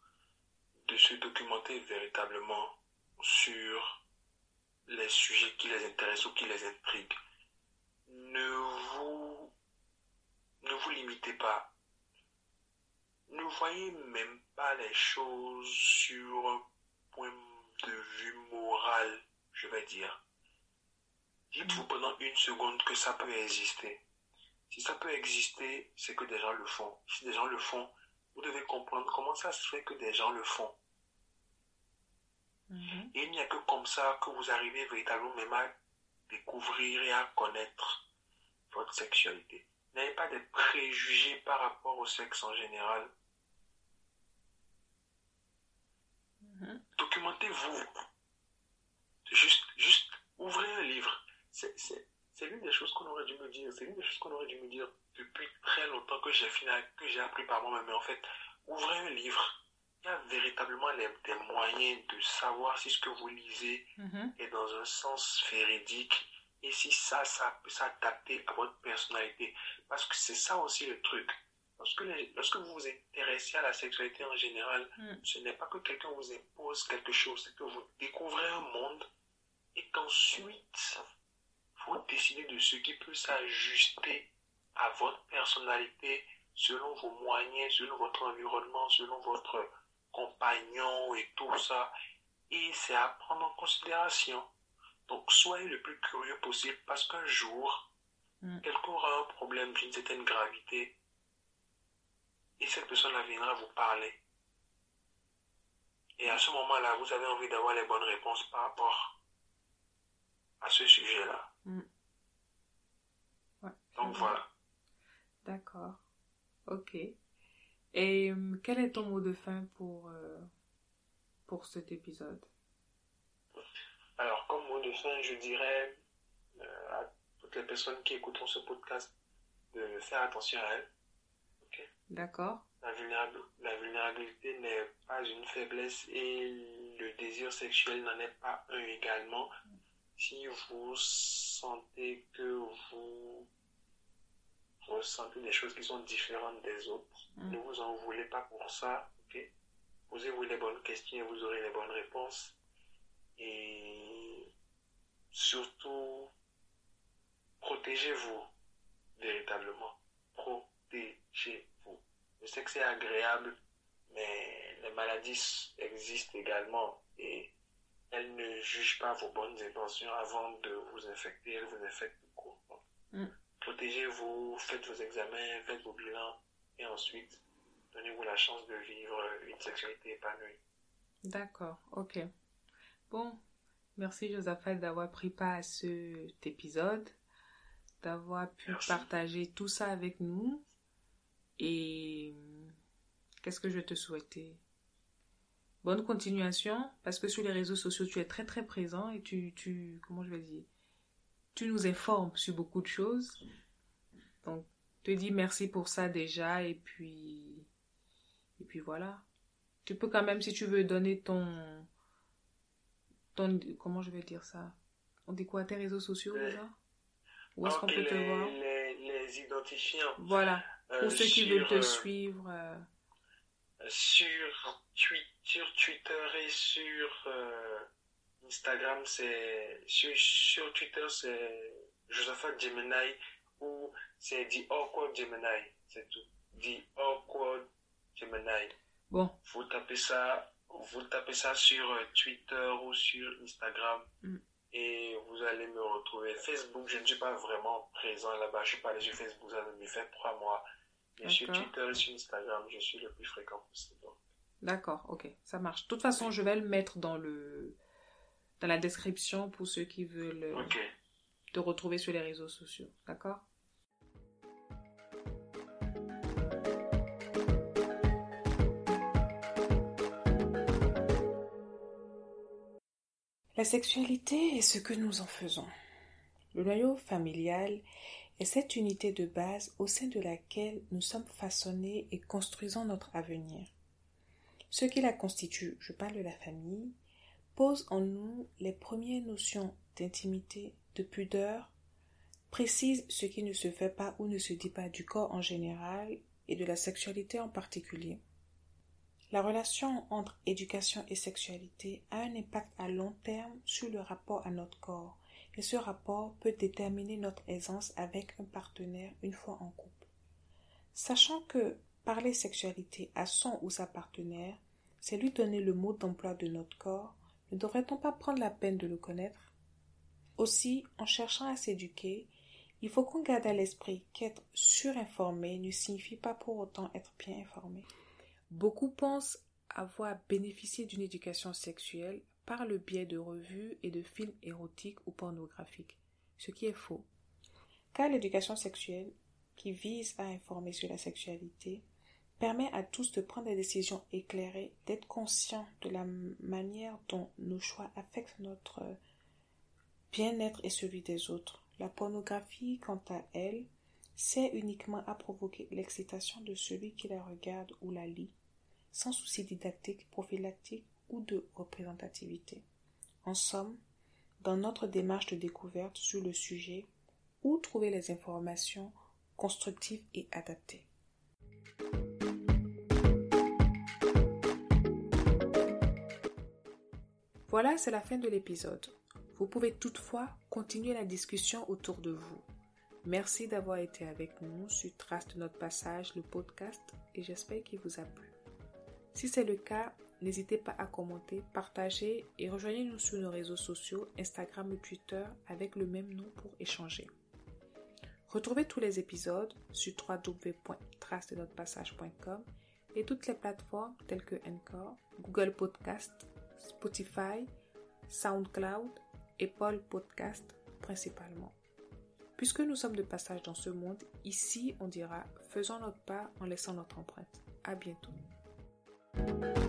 de se documenter véritablement sur les sujets qui les intéressent ou qui les intriguent. Ne vous, ne vous limitez pas. Ne voyez même pas les choses sur de vue moral, je vais dire. Dites-vous pendant une seconde que ça peut exister. Si ça peut exister, c'est que des gens le font. Si des gens le font, vous devez comprendre comment ça se fait que des gens le font. Et il n'y a que comme ça que vous arrivez véritablement même à découvrir et à connaître votre sexualité. N'ayez pas de préjugés par rapport au sexe en général. Documentez-vous. Juste, juste, ouvrez un livre. C'est, c'est, c'est l'une des choses qu'on aurait dû me dire. C'est l'une des choses qu'on aurait dû me dire depuis très longtemps que j'ai que j'ai appris par moi-même. Mais en fait, ouvrez un livre. Il y a véritablement les- des moyens de savoir si ce que vous lisez Mhm. est dans un sens véridique et si ça, ça peut s'adapter à votre personnalité. Parce que c'est ça aussi le truc. Lorsque, les- lorsque vous vous intéressez à la sexualité en général, Mm. ce n'est pas que quelqu'un vous impose quelque chose, c'est que vous découvrez un monde et qu'ensuite, vous décidez de ce qui peut s'ajuster à votre personnalité selon vos moyens, selon votre environnement, selon votre compagnon et tout ça. Et c'est à prendre en considération. Donc, soyez le plus curieux possible parce qu'un jour, Mm. quelqu'un aura un problème d'une certaine gravité et cette personne-là viendra vous parler. Et à ce moment-là, vous avez envie d'avoir les bonnes réponses par rapport à ce sujet-là. Mm. Ouais, Donc voilà. D'accord. Ok. Et euh, quel est ton mot de fin pour, euh, pour cet épisode? Alors, comme mot de fin, je dirais euh, à toutes les personnes qui écouteront ce podcast de faire attention à elles. D'accord La, vulnérab- la vulnérabilité n'est pas une faiblesse et le désir sexuel n'en est pas un également. Si vous sentez que vous ressentez des choses qui sont différentes des autres, Mm. ne vous en voulez pas pour ça. ok? Posez-vous les bonnes questions et vous aurez les bonnes réponses. Et surtout, protégez-vous véritablement. Protégez-vous. Je sais que c'est agréable, mais les maladies existent également et elles ne jugent pas vos bonnes intentions avant de vous infecter, elles vous infectent tout court. Mm. Protégez-vous, faites vos examens, faites vos bilans et ensuite donnez-vous la chance de vivre une sexualité épanouie. D'accord, ok. Bon, merci Josaphat d'avoir pris part à cet épisode, d'avoir pu Merci. partager tout ça avec nous. Et euh, qu'est-ce que je vais te souhaiter? Bonne continuation, parce que sur les réseaux sociaux, tu es très très présent et tu, tu comment je vais dire, tu nous informes sur beaucoup de choses. Donc, te dis merci pour ça déjà et puis, et puis voilà. Tu peux quand même, si tu veux, donner ton, comment je vais dire ça? On dit quoi? Tes réseaux sociaux, déjà? Où est-ce qu'on peut te voir? les, les, identifiants. Voilà. Euh, Pour ceux qui veulent te euh, suivre. Euh. Sur, sur Twitter et sur Instagram, c'est. Sur, sur Twitter, c'est Josepha Gemini ou c'est The Awkward Gemini. C'est tout. The Awkward Gemini. Bon. Vous tapez ça, vous tapez ça sur Twitter ou sur Instagram. Mm. Et vous allez me retrouver. Facebook, je ne suis pas vraiment présent là-bas. Je suis pas allé sur Facebook, ça me fait trois mois. Mais sur Twitter sur Instagram, je suis le plus fréquent possible. D'accord, ok, ça marche. De toute façon, je vais le mettre dans le dans la description pour ceux qui veulent euh, te retrouver sur les réseaux sociaux. D'accord? La sexualité est ce que nous en faisons. Le noyau familial est cette unité de base au sein de laquelle nous sommes façonnés et construisons notre avenir. Ce qui la constitue, je parle de la famille, pose en nous les premières notions d'intimité, de pudeur, précise ce qui ne se fait pas ou ne se dit pas du corps en général et de la sexualité en particulier. La relation entre éducation et sexualité a un impact à long terme sur le rapport à notre corps et ce rapport peut déterminer notre aisance avec un partenaire une fois en couple. Sachant que parler sexualité à son ou sa partenaire, c'est lui donner le mot d'emploi de notre corps, ne devrait-on pas prendre la peine de le connaître? Aussi, en cherchant à s'éduquer, il faut qu'on garde à l'esprit qu'être surinformé ne signifie pas pour autant être bien informé. Beaucoup pensent avoir bénéficié d'une éducation sexuelle par le biais de revues et de films érotiques ou pornographiques, ce qui est faux. Car l'éducation sexuelle, qui vise à informer sur la sexualité, permet à tous de prendre des décisions éclairées, d'être conscients de la manière dont nos choix affectent notre bien-être et celui des autres. La pornographie, quant à elle, sert uniquement à provoquer l'excitation de celui qui la regarde ou la lit, sans souci didactique, prophylactique ou de représentativité. En somme, dans notre démarche de découverte sur le sujet, où trouver les informations constructives et adaptées? Voilà, c'est la fin de l'épisode. Vous pouvez toutefois continuer la discussion autour de vous. Merci d'avoir été avec nous sur Trace de notre passage, le podcast, et j'espère qu'il vous a plu. Si c'est le cas, n'hésitez pas à commenter, partager et rejoignez-nous sur nos réseaux sociaux, Instagram ou Twitter avec le même nom pour échanger. Retrouvez tous les épisodes sur www.trace-de-notre-passage.com et toutes les plateformes telles que Encore, Google Podcast, Spotify, SoundCloud et Paul Podcast principalement. Puisque nous sommes de passage dans ce monde, ici on dira faisons notre part en laissant notre empreinte. À bientôt. Thank you.